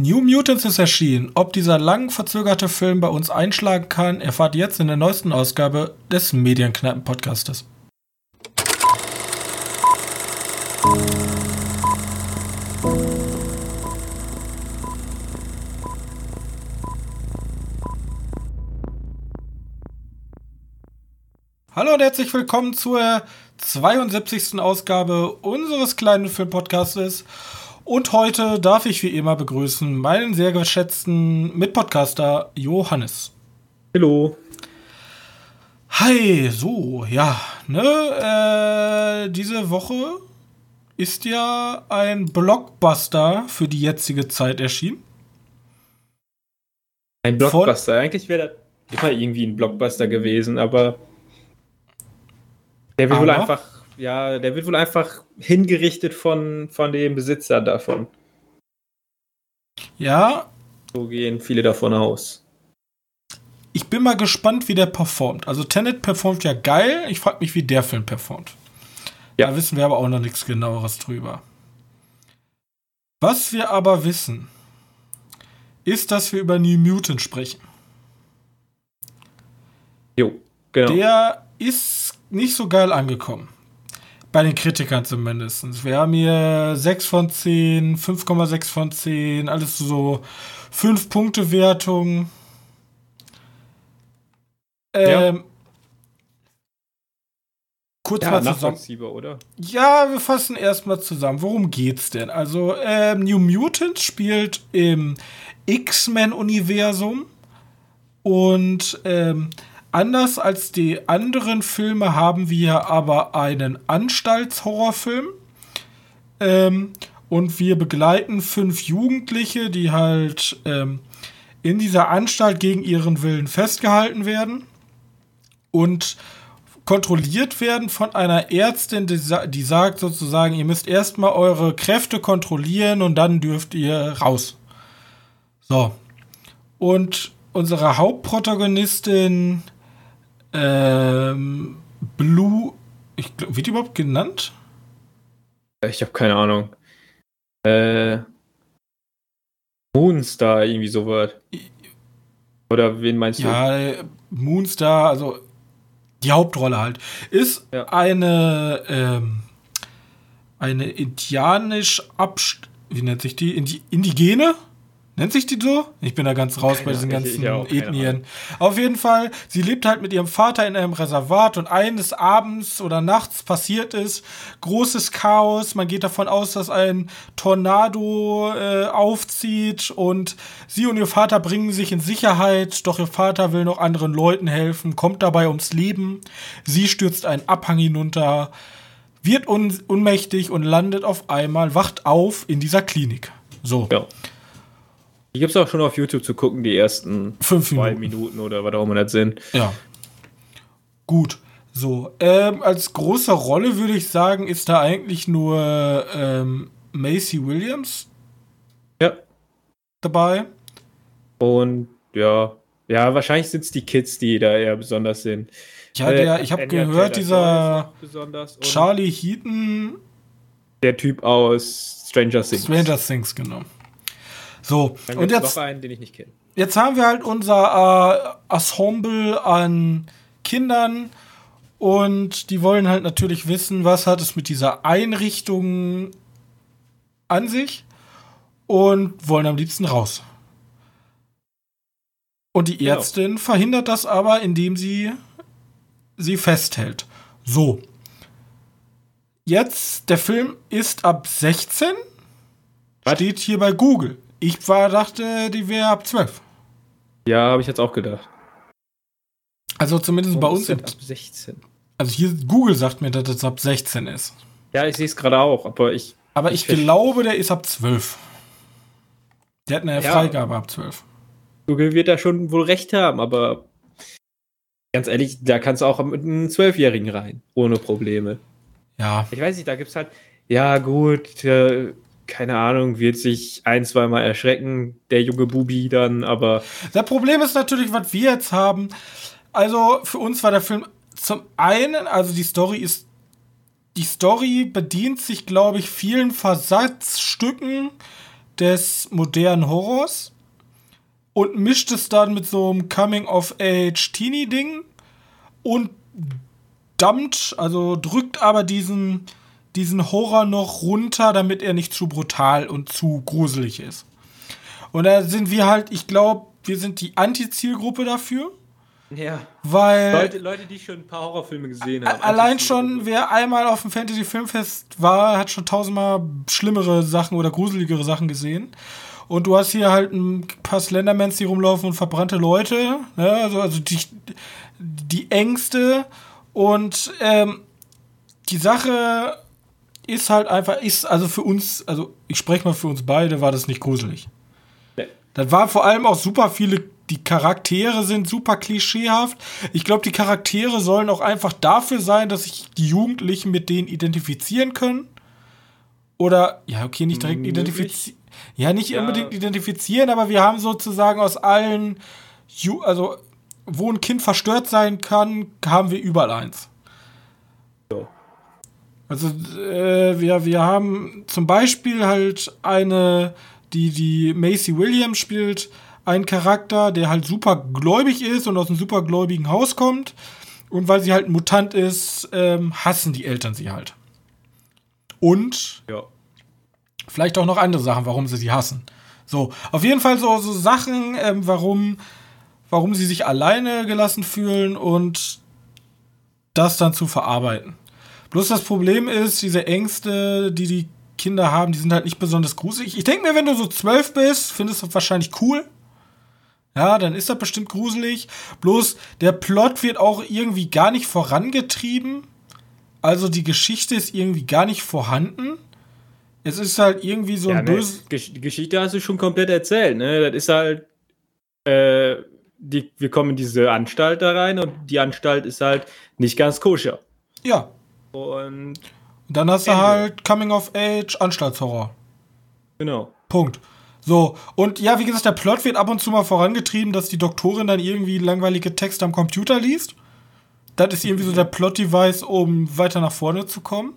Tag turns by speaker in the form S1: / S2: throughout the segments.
S1: New Mutants ist erschienen. Ob dieser lang verzögerte Film bei uns einschlagen kann, erfahrt jetzt in der neuesten Ausgabe des Medienkneipen-Podcastes. Hallo und herzlich willkommen zur 72. Ausgabe unseres kleinen Filmpodcastes. Und heute darf ich wie immer begrüßen meinen sehr geschätzten Mitpodcaster Johannes.
S2: Hallo.
S1: Hi, so, ja, ne, äh, diese Woche ist ja ein Blockbuster für die jetzige Zeit erschienen.
S2: Ein Blockbuster, Von eigentlich wäre das immer irgendwie ein Blockbuster gewesen, aber der wird wohl einfach, ja, der wird wohl einfach hingerichtet von, von dem Besitzer davon.
S1: Ja.
S2: So gehen viele davon aus.
S1: Ich bin mal gespannt, wie der performt. Also Tenet performt ja geil. Ich frage mich, wie der Film performt. Ja. Da wissen wir aber auch noch nichts genaueres drüber. Was wir aber wissen, ist, dass wir über New Mutant sprechen.
S2: Jo, genau.
S1: Der ist nicht so geil angekommen. Bei den Kritikern zumindest. Wir haben hier 6 von 10, 5,6 von 10, alles so 5 Punkte Wertung. Ähm, ja. Kurz ja, mal zusammen.
S2: oder?
S1: Ja, wir fassen erstmal zusammen. Worum geht's denn? Also, ähm, New Mutants spielt im X-Men-Universum und ähm, Anders als die anderen Filme haben wir aber einen Anstaltshorrorfilm. Ähm, und wir begleiten fünf Jugendliche, die halt ähm, in dieser Anstalt gegen ihren Willen festgehalten werden und kontrolliert werden von einer Ärztin, die, die sagt sozusagen, ihr müsst erstmal eure Kräfte kontrollieren und dann dürft ihr raus. So. Und unsere Hauptprotagonistin ähm, Blue, ich glaub, wird die überhaupt genannt?
S2: Ich habe keine Ahnung. Äh, Moonstar, irgendwie sowas. Oder wen meinst
S1: du? Ja, Moonstar, also die Hauptrolle halt, ist ja. eine, ähm, eine indianisch abst wie nennt sich die? Indi Indigene? Nennt sich die so? Ich bin da ganz raus keine bei diesen ganzen ich, ich Ethnien. Auf jeden Fall, sie lebt halt mit ihrem Vater in einem Reservat und eines Abends oder nachts passiert ist großes Chaos. Man geht davon aus, dass ein Tornado äh, aufzieht und sie und ihr Vater bringen sich in Sicherheit, doch ihr Vater will noch anderen Leuten helfen, kommt dabei ums Leben. Sie stürzt einen Abhang hinunter, wird un unmächtig und landet auf einmal, wacht auf in dieser Klinik. So. Ja.
S2: Die gibt es auch schon auf YouTube zu gucken, die ersten
S1: Fünf
S2: zwei Minuten. Minuten oder was auch immer das sind.
S1: Ja. Gut. So, ähm, als große Rolle würde ich sagen, ist da eigentlich nur ähm, Macy Williams
S2: ja.
S1: dabei.
S2: Und ja, ja, wahrscheinlich sind es die Kids, die da eher besonders sind.
S1: Ja, der, äh, ich habe gehört, dieser Charlie Heaton.
S2: Der Typ aus Stranger Things.
S1: Stranger Things, genau. So,
S2: und jetzt. Noch einen, den ich nicht kenne.
S1: Jetzt haben wir halt unser äh, Ensemble an Kindern und die wollen halt natürlich wissen, was hat es mit dieser Einrichtung an sich und wollen am liebsten raus. Und die genau. Ärztin genau. verhindert das aber, indem sie sie festhält. So. Jetzt, der Film ist ab 16. Was? Steht hier bei Google. Ich war, dachte, die wäre ab 12.
S2: Ja, habe ich jetzt auch gedacht.
S1: Also zumindest
S2: Wo
S1: bei uns.
S2: Ab 16.
S1: Also hier, Google sagt mir, dass es ab 16 ist.
S2: Ja, ich sehe es gerade auch, aber ich.
S1: Aber ich, ich glaube, der ist ab 12. Der hat eine ja. Freigabe ab 12.
S2: Google wird da schon wohl recht haben, aber ganz ehrlich, da kannst du auch mit einem Zwölfjährigen rein, ohne Probleme.
S1: Ja.
S2: Ich weiß nicht, da gibt es halt, ja gut, äh, keine Ahnung, wird sich ein, zweimal erschrecken, der junge Bubi dann, aber.
S1: Das Problem ist natürlich, was wir jetzt haben. Also, für uns war der Film zum einen, also die Story ist. Die Story bedient sich, glaube ich, vielen Versatzstücken des modernen Horrors und mischt es dann mit so einem Coming-of-Age-Teenie-Ding und dumpt, also drückt aber diesen, diesen Horror noch runter, damit er nicht zu brutal und zu gruselig ist. Und da sind wir halt, ich glaube, wir sind die Anti-Zielgruppe dafür.
S2: Ja.
S1: Weil.
S2: Leute, Leute, die schon ein paar Horrorfilme gesehen haben.
S1: Allein schon, wer einmal auf dem Fantasy Filmfest war, hat schon tausendmal schlimmere Sachen oder gruseligere Sachen gesehen. Und du hast hier halt ein paar Slendermans, die rumlaufen und verbrannte Leute. Ne? Also, also die, die Ängste. Und ähm, die Sache ist halt einfach, ist also für uns, also ich spreche mal für uns beide, war das nicht gruselig. Nee. Das war vor allem auch super viele die Charaktere sind super klischeehaft. Ich glaube, die Charaktere sollen auch einfach dafür sein, dass sich die Jugendlichen mit denen identifizieren können. Oder, ja, okay, nicht direkt identifizieren. Ja, nicht ja. unbedingt identifizieren, aber wir haben sozusagen aus allen, Ju also, wo ein Kind verstört sein kann, haben wir überall eins. So. Also, äh, wir, wir haben zum Beispiel halt eine, die, die Macy Williams spielt, ein Charakter, der halt super gläubig ist und aus einem super gläubigen Haus kommt. Und weil sie halt ein Mutant ist, ähm, hassen die Eltern sie halt. Und ja. vielleicht auch noch andere Sachen, warum sie sie hassen. So, auf jeden Fall so, so Sachen, ähm, warum, warum sie sich alleine gelassen fühlen und das dann zu verarbeiten. Bloß das Problem ist, diese Ängste, die die Kinder haben, die sind halt nicht besonders gruselig. Ich denke mir, wenn du so zwölf bist, findest du das wahrscheinlich cool. Ja, dann ist das bestimmt gruselig. Bloß der Plot wird auch irgendwie gar nicht vorangetrieben. Also die Geschichte ist irgendwie gar nicht vorhanden. Es ist halt irgendwie so ja, ein
S2: ne, böses. Die Geschichte hast du schon komplett erzählt, ne? Das ist halt. Äh, die, wir kommen in diese Anstalt da rein und die Anstalt ist halt nicht ganz koscher.
S1: Ja.
S2: Und.
S1: Dann hast Ende. du halt Coming of Age Anstaltshorror.
S2: Genau.
S1: Punkt. So, und ja, wie gesagt, der Plot wird ab und zu mal vorangetrieben, dass die Doktorin dann irgendwie langweilige Texte am Computer liest. Das ist irgendwie so der Plot-Device, um weiter nach vorne zu kommen.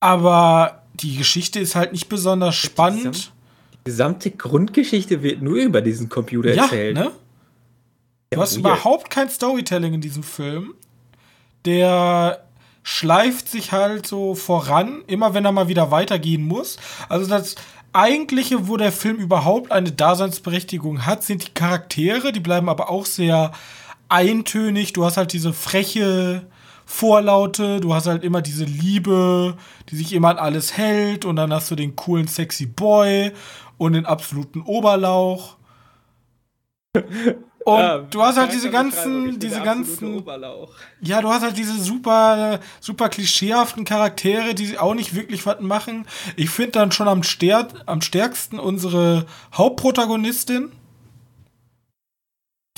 S1: Aber die Geschichte ist halt nicht besonders spannend.
S2: Die gesamte Grundgeschichte wird nur über diesen Computer ja, erzählt. Ne?
S1: Du hast überhaupt kein Storytelling in diesem Film. Der schleift sich halt so voran, immer wenn er mal wieder weitergehen muss. Also das eigentliche, wo der Film überhaupt eine Daseinsberechtigung hat, sind die Charaktere. Die bleiben aber auch sehr eintönig. Du hast halt diese freche Vorlaute, du hast halt immer diese Liebe, die sich immer an alles hält. Und dann hast du den coolen, sexy Boy und den absoluten Oberlauch. Und ja, du hast halt diese ganzen, diese ganzen, ja, du hast halt diese super, super klischeehaften Charaktere, die auch nicht wirklich was machen. Ich finde dann schon am, stär am stärksten unsere Hauptprotagonistin,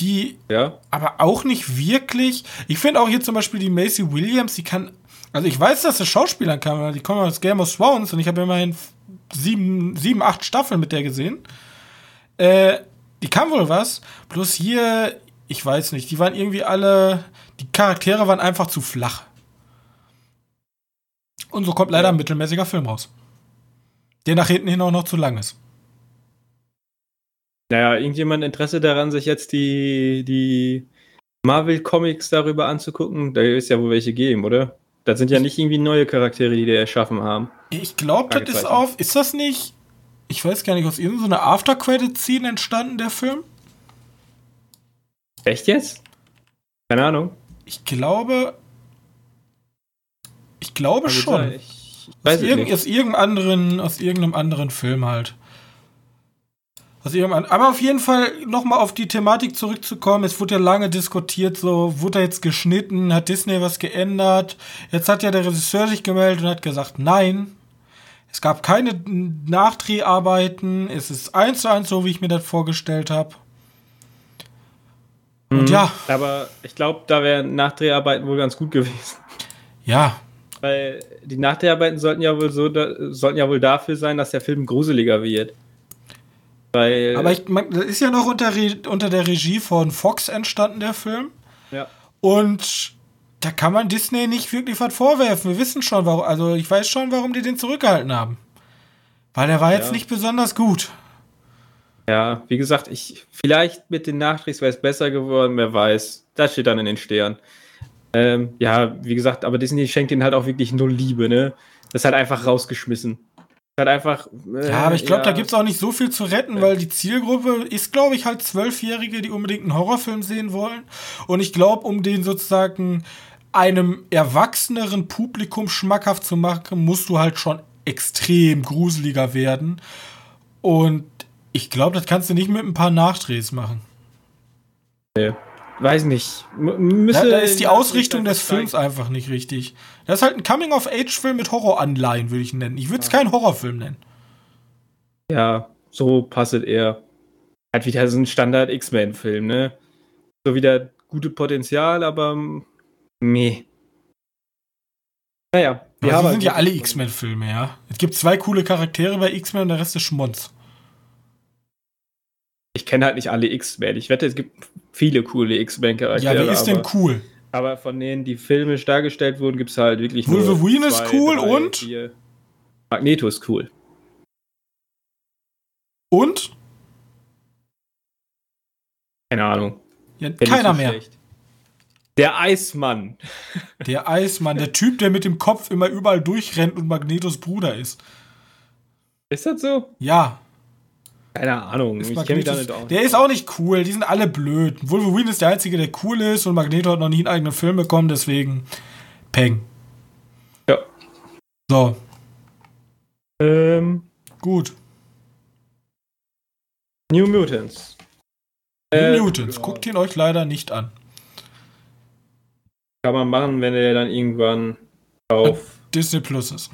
S1: die
S2: ja.
S1: aber auch nicht wirklich. Ich finde auch hier zum Beispiel die Macy Williams, die kann, also ich weiß, dass sie Schauspielern kann, die kommen aus Game of Thrones und ich habe immerhin sieben, sieben, acht Staffeln mit der gesehen. Äh, die kann wohl was. Bloß hier, ich weiß nicht, die waren irgendwie alle, die Charaktere waren einfach zu flach. Und so kommt leider ein mittelmäßiger Film raus. Der nach hinten hin auch noch zu lang ist.
S2: Naja, irgendjemand Interesse daran, sich jetzt die, die Marvel-Comics darüber anzugucken? Da ist ja wohl welche geben, oder? Das sind ja nicht irgendwie neue Charaktere, die die erschaffen haben.
S1: Ich glaube, das ist auf. Ist das nicht ich weiß gar nicht, aus irgendeiner After-Credit-Scene entstanden, der Film?
S2: Echt jetzt? Keine Ahnung.
S1: Ich glaube. Ich glaube also schon. Ich, aus, irgend, aus, irgendeinem anderen, aus irgendeinem anderen Film halt. Aus irgendeinem, aber auf jeden Fall nochmal auf die Thematik zurückzukommen. Es wurde ja lange diskutiert, so wurde jetzt geschnitten, hat Disney was geändert. Jetzt hat ja der Regisseur sich gemeldet und hat gesagt, nein, es gab keine Nachdreharbeiten. Es ist eins zu eins so, wie ich mir das vorgestellt habe.
S2: Und mhm, ja. Aber ich glaube, da wären Nachdreharbeiten wohl ganz gut gewesen.
S1: Ja.
S2: Weil die Nachdreharbeiten sollten ja wohl so, da, sollten ja wohl dafür sein, dass der Film gruseliger wird.
S1: Weil Aber ich, man, das ist ja noch unter, unter der Regie von Fox entstanden, der Film.
S2: Ja.
S1: Und da kann man Disney nicht wirklich was vorwerfen. Wir wissen schon, warum. Also ich weiß schon, warum die den zurückgehalten haben. Weil der war jetzt ja. nicht besonders gut.
S2: Ja, wie gesagt, ich vielleicht mit den Nachdrehs wäre es besser geworden, wer weiß. Das steht dann in den Sternen. Ähm, ja, wie gesagt, aber Disney schenkt ihnen halt auch wirklich null Liebe, ne? Das ist halt einfach rausgeschmissen. Halt einfach.
S1: Äh, ja, aber ich glaube, ja. da gibt es auch nicht so viel zu retten, ja. weil die Zielgruppe ist, glaube ich, halt Zwölfjährige, die unbedingt einen Horrorfilm sehen wollen. Und ich glaube, um den sozusagen einem erwachseneren Publikum schmackhaft zu machen, musst du halt schon extrem gruseliger werden. Und ich glaube, das kannst du nicht mit ein paar Nachdrehs machen.
S2: Nee. Weiß nicht.
S1: Müsse da, da ist die Ausrichtung des Films einfach nicht richtig. Das ist halt ein Coming-of-Age-Film mit Horroranleihen, würde ich ihn nennen. Ich würde es ja. keinen Horrorfilm nennen.
S2: Ja, so passt er. Hat wieder so ein Standard-X-Men-Film, ne? So wieder gute Potenzial, aber meh.
S1: Naja. Wir haben sind ja alle X-Men-Filme, ja. Es gibt zwei coole Charaktere bei X-Men und der Rest ist Schmonz.
S2: Ich kenne halt nicht alle X-Men. Ich wette, es gibt viele coole X-Men-Charaktere.
S1: Ja, wer ist denn cool?
S2: Aber von denen, die filmisch dargestellt wurden, gibt es halt wirklich
S1: Wolverine ist cool drei, und?
S2: Vier. Magneto ist cool.
S1: Und?
S2: Keine Ahnung.
S1: Ja, keiner mehr. Schlecht.
S2: Der Eismann.
S1: Der Eismann, der Typ, der mit dem Kopf immer überall durchrennt und Magnetos Bruder ist.
S2: Ist das so?
S1: Ja.
S2: Keine Ahnung,
S1: ich kenne mich da nicht aus. Der ist auch nicht cool, die sind alle blöd. Wolverine ist der Einzige, der cool ist und Magneto hat noch nie einen eigenen Film bekommen, deswegen Peng.
S2: Ja.
S1: So.
S2: Ähm.
S1: Gut.
S2: New Mutants.
S1: New äh, Mutants, guckt ihn euch leider nicht an.
S2: Kann man machen, wenn er dann irgendwann auf
S1: Disney Plus ist.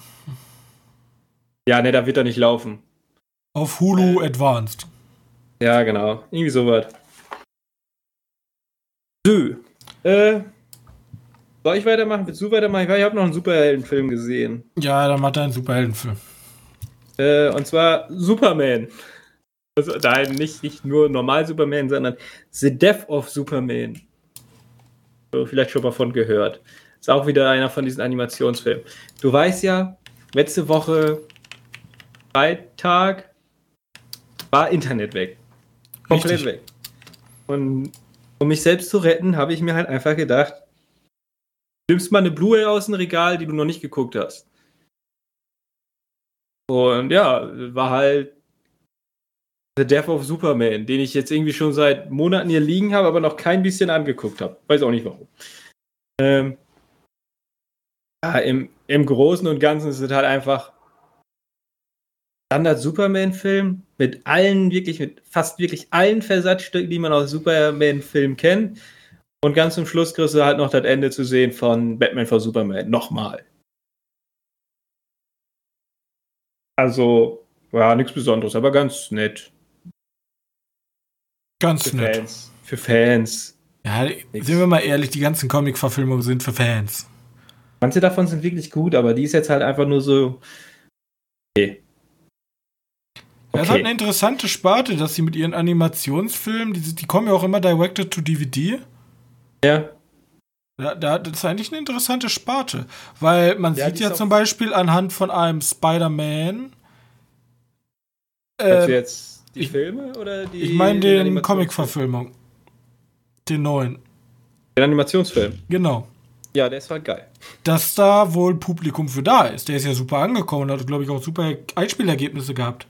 S2: Ja, ne, da wird er nicht laufen.
S1: Auf Hulu äh, Advanced.
S2: Ja, genau. Irgendwie sowas. So. Äh, soll ich weitermachen? Willst du weitermachen? Ich habe noch einen Superheldenfilm gesehen.
S1: Ja, dann macht er einen Superheldenfilm.
S2: Äh, und zwar Superman. Also, nein, nicht, nicht nur normal Superman, sondern The Death of Superman. Vielleicht schon mal von gehört. Ist auch wieder einer von diesen Animationsfilmen. Du weißt ja, letzte Woche Freitag war Internet weg. Komplett Richtig. weg. Und um mich selbst zu retten, habe ich mir halt einfach gedacht, nimmst mal eine Blu-ray aus dem Regal, die du noch nicht geguckt hast. Und ja, war halt The Death of Superman, den ich jetzt irgendwie schon seit Monaten hier liegen habe, aber noch kein bisschen angeguckt habe. Weiß auch nicht warum. Ähm, ja, im, im Großen und Ganzen ist es halt einfach Standard-Superman-Film mit allen, wirklich, mit fast wirklich allen Versatzstücken, die man aus Superman-Filmen kennt. Und ganz zum Schluss kriegst du halt noch das Ende zu sehen von Batman vor Superman. Nochmal. Also, ja, nichts Besonderes, aber ganz nett.
S1: Ganz
S2: für
S1: nett.
S2: Fans. Für Fans.
S1: Ja, nix. sind wir mal ehrlich, die ganzen Comic-Verfilmungen sind für Fans.
S2: Manche davon sind wirklich gut, aber die ist jetzt halt einfach nur so. Okay.
S1: Okay. Das halt eine interessante Sparte, dass sie mit ihren Animationsfilmen, die, die kommen ja auch immer directed to DVD.
S2: Ja.
S1: Da, da, das ist eigentlich eine interessante Sparte, weil man ja, sieht ja zum Beispiel anhand von einem Spider-Man.
S2: Äh, jetzt die ich, Filme oder die?
S1: Ich meine den Comic-Verfilmung. Den neuen.
S2: Den Animationsfilm.
S1: Genau.
S2: Ja, der ist halt geil.
S1: Dass da wohl Publikum für da ist. Der ist ja super angekommen und hat, glaube ich, auch super Einspielergebnisse gehabt.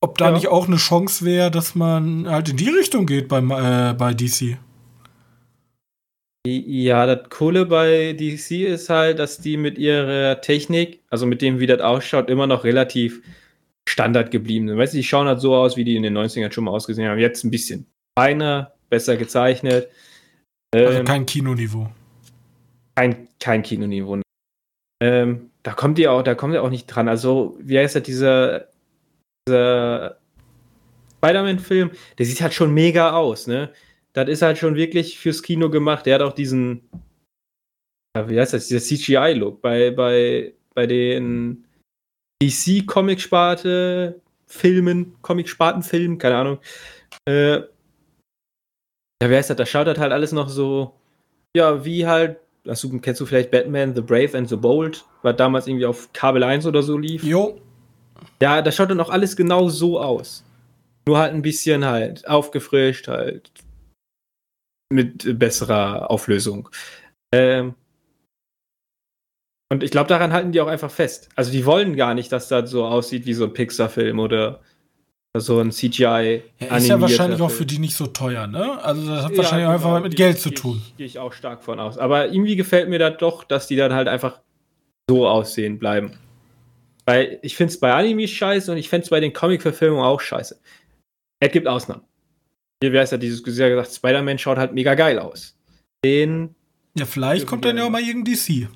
S1: Ob da ja. nicht auch eine Chance wäre, dass man halt in die Richtung geht beim, äh, bei DC?
S2: Ja, das Coole bei DC ist halt, dass die mit ihrer Technik, also mit dem, wie das ausschaut, immer noch relativ Standard geblieben sind. Weißt du, die schauen halt so aus, wie die in den 90ern schon mal ausgesehen haben. Jetzt ein bisschen feiner, besser gezeichnet.
S1: Also ähm, kein Kinoniveau.
S2: Kein, kein Kinoniveau. Ähm, da kommt ihr auch, da kommt ihr auch nicht dran. Also, wie heißt das, dieser dieser Spider-Man-Film, der sieht halt schon mega aus, ne? Das ist halt schon wirklich fürs Kino gemacht. Der hat auch diesen, wie heißt das, dieser CGI-Look. Bei, bei, bei den DC-Comic-Sparte Filmen, Comic-Sparten-Filmen, keine Ahnung. Äh, ja, wie heißt das? Da schaut halt alles noch so, ja, wie halt, du, kennst du vielleicht Batman, The Brave and the Bold, was damals irgendwie auf Kabel 1 oder so lief?
S1: Jo.
S2: Ja, das schaut dann auch alles genau so aus. Nur halt ein bisschen halt aufgefrischt, halt mit besserer Auflösung. Ähm, und ich glaube, daran halten die auch einfach fest. Also die wollen gar nicht, dass das so aussieht wie so ein Pixar-Film oder so ein CGI.
S1: Ja, ist ja wahrscheinlich auch für die nicht so teuer, ne? Also das hat ja, wahrscheinlich genau, einfach mit Geld zu tun.
S2: Gehe ich auch stark von aus. Aber irgendwie gefällt mir das doch, dass die dann halt einfach so aussehen bleiben. Weil ich finde es bei Anime scheiße und ich fände es bei den Comic-Verfilmungen auch scheiße. Es gibt Ausnahmen. Hier wäre es ja dieses ja gesagt, Spider-Man schaut halt mega geil aus. Den.
S1: Ja, vielleicht kommt dann ja auch mal irgendein DC.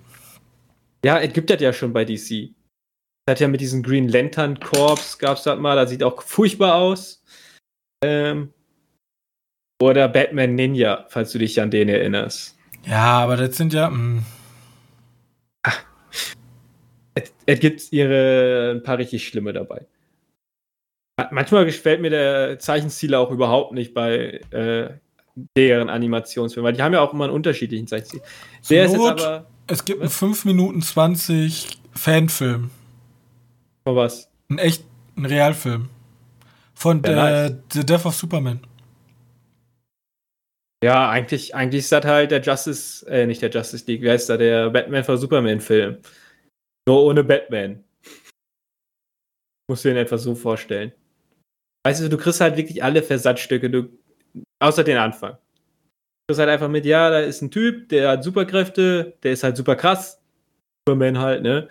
S2: Ja, es gibt das ja schon bei DC. Das hat ja mit diesem Green Lantern Corps gab es das mal, das sieht auch furchtbar aus. Ähm, oder Batman Ninja, falls du dich an den erinnerst.
S1: Ja, aber das sind ja. Hm.
S2: Es, es gibt ihre ein paar richtig schlimme dabei. Manchmal gefällt mir der Zeichenstil auch überhaupt nicht bei äh, deren Animationsfilmen, weil die haben ja auch immer einen unterschiedlichen Zeichenstil.
S1: Der ist jetzt aber es gibt was? einen 5 Minuten 20 Fanfilm.
S2: Von was?
S1: Ein echt, ein Realfilm. Von ja, der, nice. The Death of Superman.
S2: Ja, eigentlich, eigentlich ist das halt der Justice, äh, nicht der Justice League, wie heißt da, der Batman for Superman-Film. Nur ohne Batman. Musst du dir etwa so vorstellen. Weißt du, du kriegst halt wirklich alle Versatzstücke, du, außer den Anfang kriegst halt einfach mit, ja, da ist ein Typ, der hat Superkräfte, der ist halt super krass. Superman halt, ne?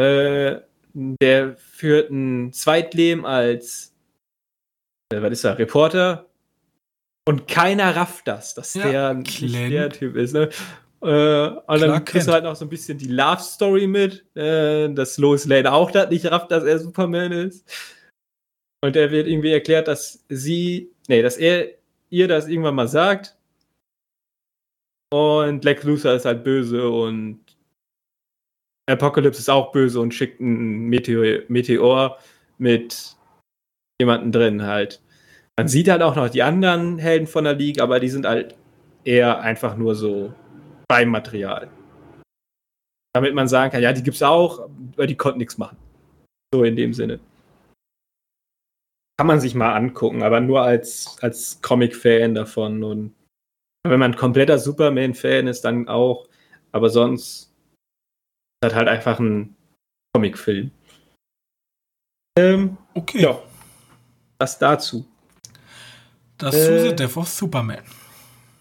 S2: Äh, der führt ein Zweitleben als, äh, was ist er, Reporter. Und keiner rafft das, dass ja, der nicht der Typ ist, ne? Äh, und dann kriegst du halt noch so ein bisschen die Love Story mit, äh, dass Lois Lane auch das nicht rafft, dass er Superman ist. Und er wird irgendwie erklärt, dass sie, nee, dass er ihr das irgendwann mal sagt und Lex Luthor ist halt böse und Apocalypse ist auch böse und schickt einen Meteor, Meteor mit jemanden drin halt. Man sieht halt auch noch die anderen Helden von der League, aber die sind halt eher einfach nur so beim Material. Damit man sagen kann, ja, die gibt's auch, aber die konnten nichts machen. So in dem Sinne. Kann man sich mal angucken, aber nur als, als Comic-Fan davon und wenn man ein kompletter Superman-Fan ist, dann auch. Aber sonst ist das halt einfach ein Comic-Film.
S1: Ähm, okay. Ja.
S2: Das dazu.
S1: Das äh, The Death of Superman.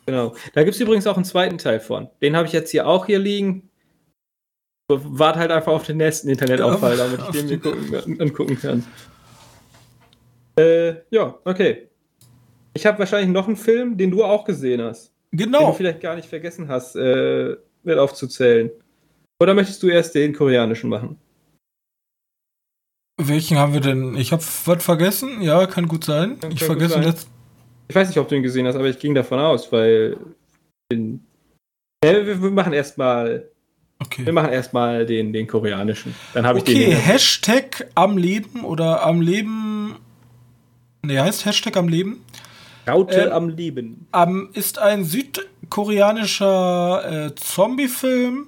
S2: Genau. Da gibt es übrigens auch einen zweiten Teil von. Den habe ich jetzt hier auch hier liegen. Wart halt einfach auf den nächsten Internetaufall, damit ich den mir gucken, angucken kann. Äh, ja, okay. Ich habe wahrscheinlich noch einen Film, den du auch gesehen hast.
S1: Genau.
S2: Den du vielleicht gar nicht vergessen hast, äh, mit aufzuzählen. Oder möchtest du erst den koreanischen machen?
S1: Welchen haben wir denn? Ich habe was vergessen? Ja, kann gut sein. Kann ich vergesse letzt.
S2: Ich weiß nicht, ob du ihn gesehen hast, aber ich ging davon aus, weil. Den, ja, wir machen erstmal. Okay. Wir machen erstmal den, den koreanischen. Dann habe
S1: okay,
S2: ich den.
S1: Okay, Hashtag am Leben oder am Leben. Ne, heißt Hashtag am Leben.
S2: Raute äh, am Leben.
S1: Ähm, ist ein südkoreanischer äh, Zombie-Film.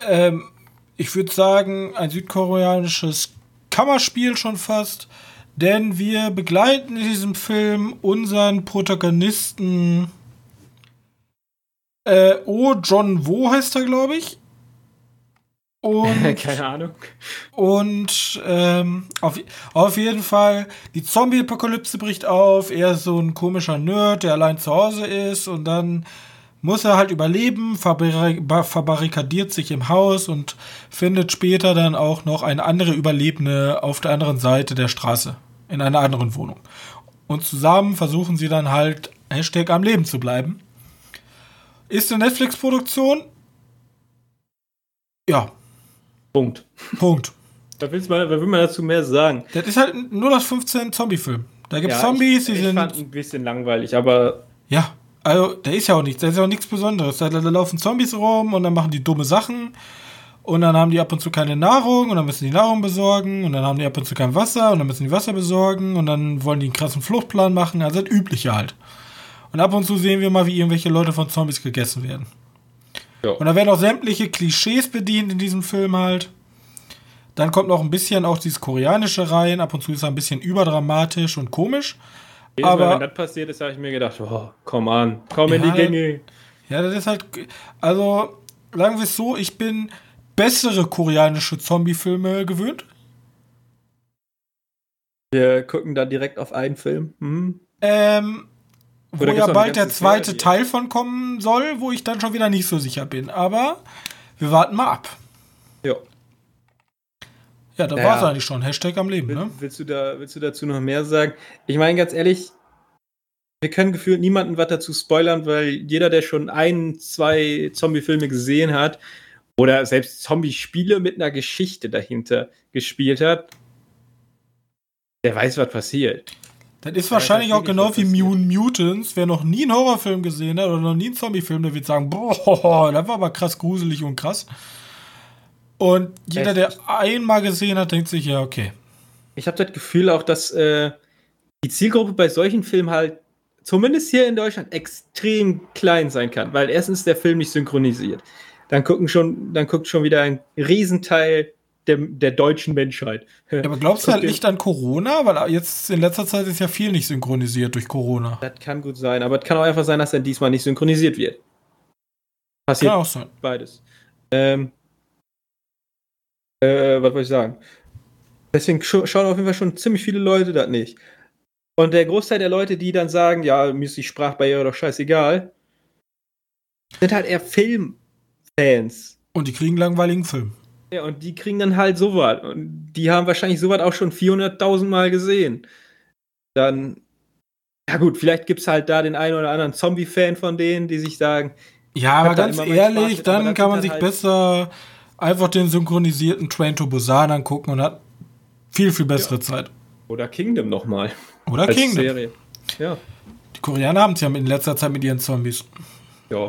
S1: Ähm, ich würde sagen, ein südkoreanisches Kammerspiel schon fast. Denn wir begleiten in diesem Film unseren Protagonisten. Äh, oh, John Wo heißt er, glaube ich.
S2: Und, Keine Ahnung.
S1: Und ähm, auf, auf jeden Fall, die Zombie-Apokalypse bricht auf. Er ist so ein komischer Nerd, der allein zu Hause ist. Und dann muss er halt überleben, verbarrikadiert sich im Haus und findet später dann auch noch eine andere Überlebende auf der anderen Seite der Straße. In einer anderen Wohnung. Und zusammen versuchen sie dann halt Hashtag am Leben zu bleiben. Ist eine Netflix-Produktion. Ja,
S2: Punkt.
S1: Punkt.
S2: Da, willst man, da will man dazu mehr sagen.
S1: Das ist halt nur das 15 Zombie-Film. Da gibt es ja, Zombies,
S2: ich, die ich sind. fand ein bisschen langweilig, aber.
S1: Ja, also der ist ja auch nichts, der ist ja auch nichts Besonderes. Da, da, laufen Zombies rum und dann machen die dumme Sachen. Und dann haben die ab und zu keine Nahrung und dann müssen die Nahrung besorgen und dann haben die ab und zu kein Wasser und dann müssen die Wasser besorgen und dann wollen die einen krassen Fluchtplan machen. Also das Übliche halt. Und ab und zu sehen wir mal, wie irgendwelche Leute von Zombies gegessen werden. Ja. Und da werden auch sämtliche Klischees bedient in diesem Film halt. Dann kommt noch ein bisschen auch dieses Koreanische rein. Ab und zu ist er ein bisschen überdramatisch und komisch.
S2: Jedes aber Mal, wenn das passiert ist, habe ich mir gedacht, oh, komm an, komm ja, in die Gänge.
S1: Ja, das ist halt, also sagen wir es so, ich bin bessere koreanische Zombie-Filme gewöhnt.
S2: Wir gucken da direkt auf einen Film.
S1: Hm. Ähm, wo ja bald der zweite Serie. Teil von kommen soll, wo ich dann schon wieder nicht so sicher bin. Aber wir warten mal ab.
S2: Ja.
S1: Ja, da naja. war es eigentlich schon. Hashtag am Leben, ne?
S2: Willst du, da, willst du dazu noch mehr sagen? Ich meine, ganz ehrlich, wir können gefühlt niemanden was dazu spoilern, weil jeder, der schon ein, zwei Zombie-Filme gesehen hat oder selbst Zombie-Spiele mit einer Geschichte dahinter gespielt hat, der weiß, was passiert.
S1: Das ist wahrscheinlich auch genau wie Mutant Mutants. Wer noch nie einen Horrorfilm gesehen hat oder noch nie einen Zombie-Film, der wird sagen, boah, das war aber krass gruselig und krass. Und jeder, der einmal gesehen hat, denkt sich, ja, okay.
S2: Ich habe das Gefühl auch, dass äh, die Zielgruppe bei solchen Filmen halt, zumindest hier in Deutschland, extrem klein sein kann, weil erstens der Film nicht synchronisiert. Dann gucken schon, dann guckt schon wieder ein Riesenteil der, der deutschen Menschheit.
S1: Ja, aber glaubst du halt nicht an Corona? Weil jetzt in letzter Zeit ist ja viel nicht synchronisiert durch Corona.
S2: Das kann gut sein, aber es kann auch einfach sein, dass er diesmal nicht synchronisiert wird. Passiert kann auch sein. beides. Ähm, äh, was wollte ich sagen? Deswegen schauen auf jeden Fall schon ziemlich viele Leute das nicht. Und der Großteil der Leute, die dann sagen, ja, mir ist die Sprachbarriere doch scheißegal, sind halt eher Filmfans.
S1: Und die kriegen langweiligen Film.
S2: Ja, und die kriegen dann halt sowas. Und die haben wahrscheinlich sowas auch schon 400.000 Mal gesehen. Dann, ja gut, vielleicht gibt es halt da den einen oder anderen Zombie-Fan von denen, die sich sagen.
S1: Ja, aber ganz ehrlich, dann, dann kann man sich halt besser einfach den synchronisierten Train to Busan angucken und hat viel, viel bessere ja. Zeit.
S2: Oder Kingdom nochmal.
S1: Oder Kingdom. Serie. Ja. Die Koreaner haben es ja in letzter Zeit mit ihren Zombies.
S2: Ja.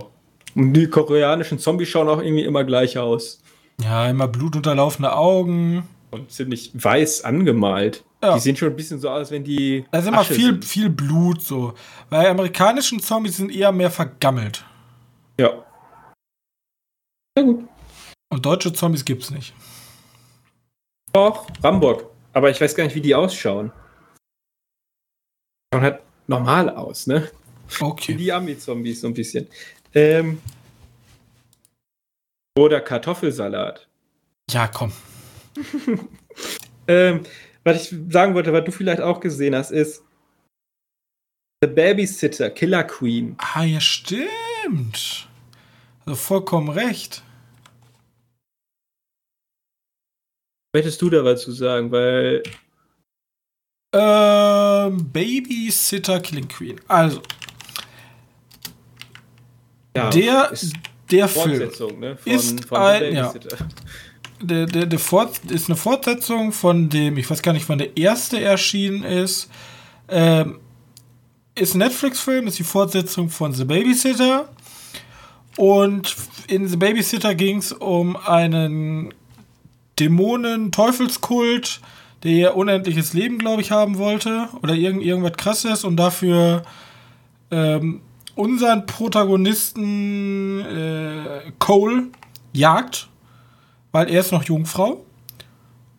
S2: Und die koreanischen Zombies schauen auch irgendwie immer gleich aus.
S1: Ja, immer blutunterlaufene Augen.
S2: Und ziemlich weiß angemalt. Ja. Die sehen schon ein bisschen so aus, als wenn die.
S1: Da ist immer viel, sind. viel Blut so. Weil amerikanischen Zombies sind eher mehr vergammelt.
S2: Ja. Ja, gut.
S1: Und deutsche Zombies gibt's nicht.
S2: Doch, Ramburg. Aber ich weiß gar nicht, wie die ausschauen. Schauen halt normal aus, ne?
S1: Okay.
S2: Wie die Ami-Zombies so ein bisschen. Ähm, oder Kartoffelsalat.
S1: Ja, komm.
S2: ähm, was ich sagen wollte, was du vielleicht auch gesehen hast, ist The Babysitter, Killer Queen.
S1: Ah, ja, stimmt. Also vollkommen recht.
S2: Möchtest du da was zu sagen? Weil.
S1: Ähm, Babysitter Killing Queen. Also. Ja, der, der Film ne? von, ist von ein, ja, der, der, der Fort, ist eine Fortsetzung von dem, ich weiß gar nicht, wann der erste erschienen ist. Ähm, ist ein Netflix-Film, ist die Fortsetzung von The Babysitter. Und in The Babysitter ging es um einen Dämonen-Teufelskult, der ihr unendliches Leben, glaube ich, haben wollte. Oder irgend, irgendwas krasses und dafür ähm, unseren Protagonisten äh, Cole jagt, weil er ist noch Jungfrau.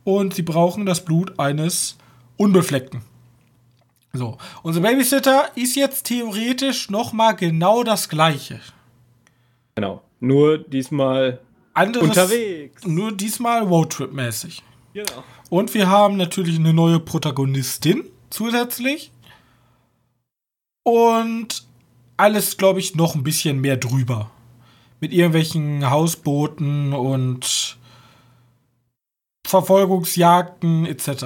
S1: Und sie brauchen das Blut eines Unbefleckten. So, unser Babysitter ist jetzt theoretisch noch mal genau das gleiche.
S2: Genau, nur diesmal
S1: anderes, unterwegs. Nur diesmal Roadtrip-mäßig. Genau. Und wir haben natürlich eine neue Protagonistin zusätzlich. Und alles, glaube ich, noch ein bisschen mehr drüber. Mit irgendwelchen Hausbooten und Verfolgungsjagden etc.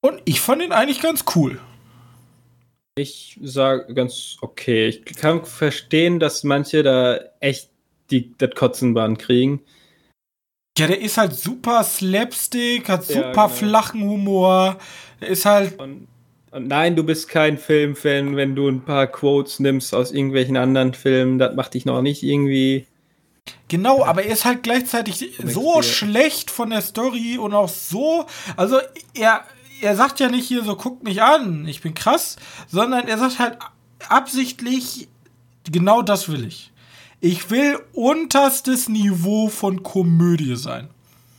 S1: Und ich fand ihn eigentlich ganz cool.
S2: Ich sage ganz okay. Ich kann verstehen, dass manche da echt die, das Kotzenband kriegen.
S1: Ja, der ist halt super Slapstick, hat super ja, genau. flachen Humor. Der ist halt.
S2: Und nein, du bist kein Filmfan, wenn du ein paar Quotes nimmst aus irgendwelchen anderen Filmen. Das macht dich noch nicht irgendwie.
S1: Genau, aber er ist halt gleichzeitig so schlecht von der Story und auch so. Also, er, er sagt ja nicht hier so, guck mich an, ich bin krass, sondern er sagt halt absichtlich, genau das will ich. Ich will unterstes Niveau von Komödie sein.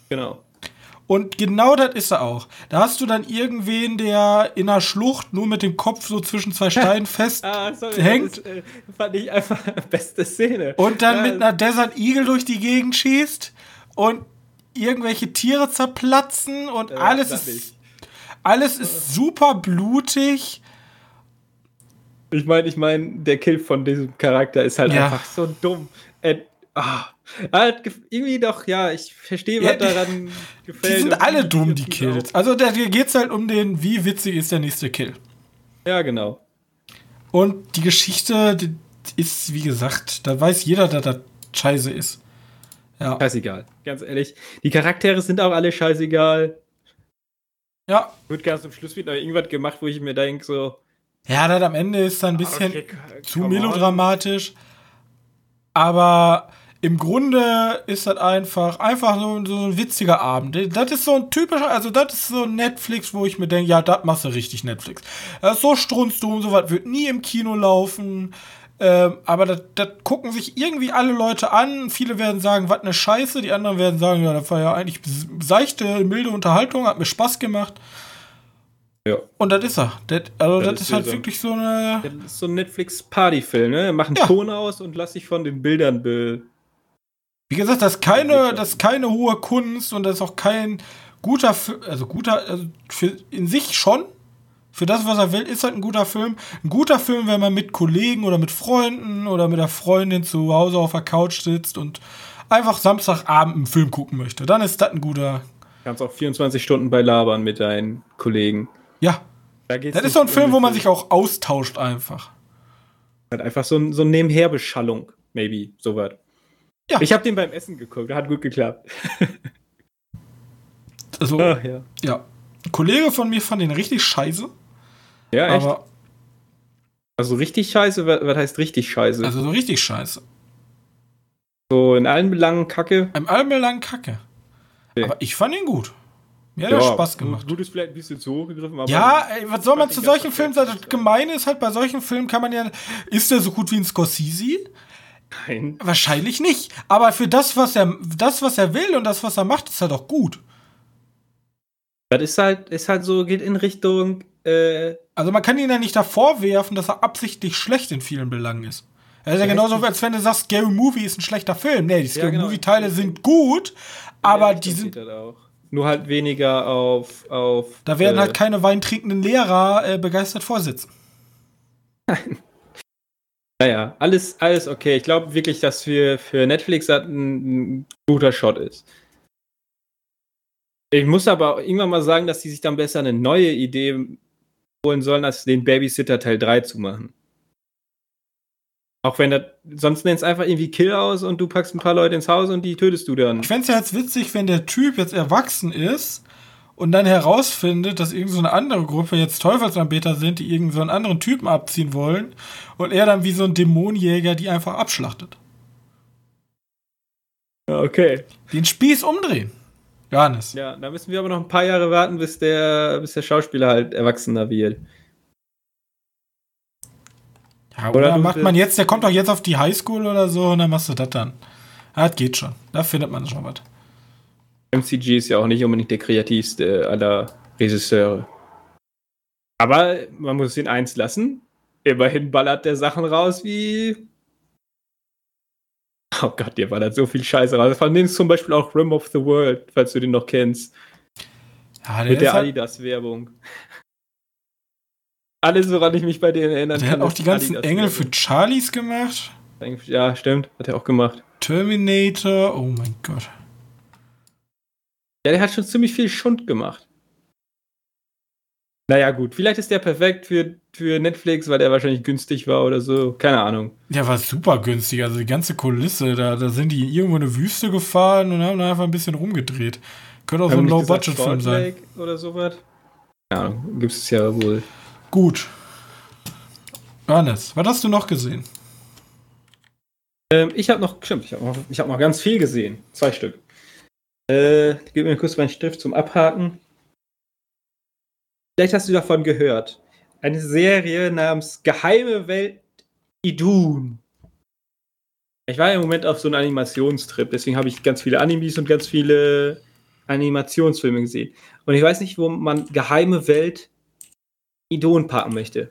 S2: Genau.
S1: Und genau das ist er auch. Da hast du dann irgendwen, der in einer Schlucht nur mit dem Kopf so zwischen zwei Steinen fest
S2: Ah, sorry,
S1: hängt
S2: das ist, äh, fand ich einfach beste Szene.
S1: und dann
S2: Ja,
S1: mit einer Desert Eagle durch die Gegend schießt und irgendwelche Tiere zerplatzen und
S2: Ja,
S1: alles ist
S2: nicht.
S1: alles ist super blutig.
S2: Ich meine, ich meine, der Kill von diesem Charakter ist halt
S1: Ja.
S2: einfach so dumm. Er, ah, gef- irgendwie doch, ja, ich verstehe, was
S1: Ja,
S2: daran
S1: Die
S2: gefällt.
S1: sind
S2: und
S1: alle dumm, die Kills. Also da geht's halt um den, wie witzig ist der nächste Kill.
S2: auch. Ja, genau.
S1: Und die Geschichte die ist, wie gesagt, da weiß jeder, dass das scheiße ist. Ja.
S2: Scheißegal, ganz ehrlich. Die Charaktere sind auch alle scheißegal.
S1: Ja.
S2: Wird ganz zum Schluss noch irgendwas gemacht, wo ich mir denke, so.
S1: Ja, das am Ende ist dann ein bisschen
S2: okay,
S1: zu
S2: come on.
S1: melodramatisch. Aber im Grunde ist das einfach, einfach so, so ein witziger Abend. Das ist so ein typischer, also das ist so ein Netflix, wo ich mir denke, ja, das machst du richtig Netflix. Das ist so strunzdumm, sowas wird nie im Kino laufen. Ähm, aber das, das gucken sich irgendwie alle Leute an. Viele werden sagen, was eine Scheiße. Die anderen werden sagen, ja, das war ja eigentlich seichte, milde Unterhaltung, hat mir Spaß gemacht.
S2: Ja.
S1: Und das ist er. Das, also
S2: Das
S1: das,
S2: ist
S1: ist halt
S2: so.
S1: wirklich so eine.
S2: Das ist so ein Netflix-Party-Film, ne? Mach einen
S1: Ja.
S2: Ton aus und lass dich von den Bildern be.
S1: Wie gesagt, das ist keine, das ist keine hohe Kunst und das ist auch kein guter Film, also guter, also für, in sich schon. Für das, was er will, ist halt ein guter Film. Ein guter Film, wenn man mit Kollegen oder mit Freunden oder mit der Freundin zu Hause auf der Couch sitzt und einfach Samstagabend einen Film gucken möchte. Dann ist das ein guter.
S2: Kannst auch 24 Stunden bei labern mit deinen Kollegen.
S1: Ja.
S2: Da geht's
S1: Das ist so ein Film, wo man sich auch austauscht einfach.
S2: Halt einfach so, ein, so eine Nebenherbeschallung, maybe, sowas.
S1: Ja.
S2: Ich habe den beim Essen geguckt, hat gut geklappt.
S1: Also,
S2: ja.
S1: ja. Ein Kollege von mir fand den richtig scheiße.
S2: Ja, echt?
S1: Aber,
S2: also richtig scheiße, was, heißt richtig scheiße?
S1: also so richtig scheiße.
S2: so in allen Belangen Kacke.
S1: Im Allem lang Kacke.
S2: Okay.
S1: Aber ich fand ihn gut. Mir hat er Spaß gemacht.
S2: Gut ist vielleicht ein bisschen zu hoch gegriffen, aber.
S1: Ja, ey, was soll man zu solchen Filmen sagen? Das Gemeine ist halt, bei solchen Filmen kann man ja. Ist der so gut wie ein Scorsese?
S2: Nein.
S1: Wahrscheinlich nicht. Aber für das, was er, das, was er will und das, was er macht, ist er doch gut.
S2: Das ist halt, ist halt so, geht in Richtung. Äh,
S1: Also man kann ihn ja nicht davor werfen, dass er absichtlich schlecht in vielen Belangen ist. Er ist ja
S2: Ja,
S1: genauso, als wenn du sagst, Scary Movie ist ein schlechter Film. Nee, die Scary
S2: genau.
S1: Movie-Teile sind gut, aber
S2: ja,
S1: die sind.
S2: das auch. Nur halt weniger auf. auf
S1: Da werden
S2: äh,
S1: halt keine weintrinkenden Lehrer äh, begeistert vorsitzen.
S2: Naja, alles, alles okay. Ich glaube wirklich, dass für, für Netflix das ein, ein guter Shot ist. Ich muss aber irgendwann mal sagen, dass die sich dann besser eine neue Idee holen sollen, als den Babysitter Teil 3 zu machen. Auch wenn das, sonst nennt es einfach irgendwie Kill aus und du packst ein paar Leute ins Haus und die tötest du dann.
S1: Ich fände ja jetzt witzig, wenn der Typ jetzt erwachsen ist und dann herausfindet, dass irgend so eine andere Gruppe jetzt Teufelsanbeter sind, die irgend so einen anderen Typen abziehen wollen und er dann wie so ein Dämonenjäger die einfach abschlachtet.
S2: Ja, okay.
S1: Den Spieß umdrehen. Johannes.
S2: Ja, da müssen wir aber noch ein paar Jahre warten, bis der, bis der Schauspieler halt erwachsener wird.
S1: Ja,
S2: Oder
S1: oder macht man jetzt, der kommt doch jetzt auf die Highschool oder so und dann machst du das dann. Ja, das geht schon. Da findet man schon was.
S2: MCG ist ja auch nicht unbedingt der kreativste aller Regisseure. Aber man muss ihn eins lassen. Immerhin ballert der Sachen raus wie. Oh Gott, der ballert so viel Scheiße raus. Von denen ist zum Beispiel auch Rim of the World, falls du den noch kennst.
S1: Ja,
S2: Mit
S1: ist
S2: der
S1: halt,
S2: Adidas-Werbung. Alles, woran ich mich bei denen erinnern
S1: der hat auch die ganzen Engel für. Charlies gemacht.
S2: Ja, stimmt. Hat er auch gemacht.
S1: Terminator. Oh mein Gott.
S2: Ja, der hat schon ziemlich viel Schund gemacht. Naja, gut. Vielleicht ist der perfekt für, für Netflix, weil der wahrscheinlich günstig war oder so. Keine Ahnung.
S1: Der war super günstig. Also die ganze Kulisse, da, da sind die irgendwo in eine Wüste gefahren und haben da einfach ein bisschen rumgedreht. Könnte auch so
S2: Haben
S1: ein
S2: nicht gesagt,
S1: Low-Budget-Film sein.
S2: Oder sowas. Ja, gibt es ja wohl.
S1: Gut. Johannes, was hast du noch gesehen?
S2: Ähm, ich habe noch, stimmt, ich habe noch, ich hab noch ganz viel gesehen. Zwei Stück. Äh, gib mir kurz meinen Stift zum Abhaken. Vielleicht hast du davon gehört. Eine Serie namens Geheime Welt Idun. Ich war im Moment auf so einem Animationstrip, deswegen habe ich ganz viele Animes und ganz viele Animationsfilme gesehen. Und ich weiß nicht, wo man geheime Welt Idon packen möchte.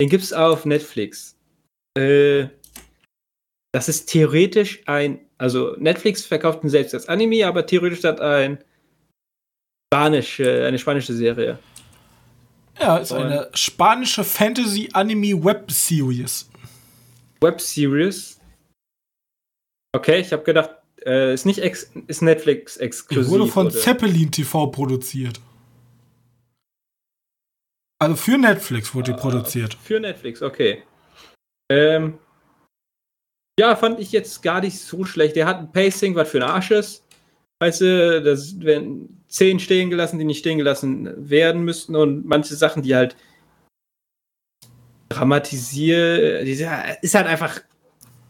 S2: Den gibt es auf Netflix. Äh, das ist theoretisch ein, also Netflix verkauft ihn selbst als Anime, aber theoretisch hat ein spanische, eine spanische Serie.
S1: Ja, ist Und eine spanische Fantasy-Anime-Web-Series.
S2: Web-Series? Okay, ich habe gedacht, äh, ist nicht ist Netflix exklusiv.
S1: Wurde von oder? Zeppelin TV produziert. Also für Netflix wurde die ah, produziert.
S2: Für Netflix, okay. Ähm, ja, fand ich jetzt gar nicht so schlecht. Der hat ein Pacing, was für ein Arsch ist. Weißt du, das werden zehn stehen gelassen, die nicht stehen gelassen werden müssten und manche Sachen, die halt dramatisieren, ist halt einfach,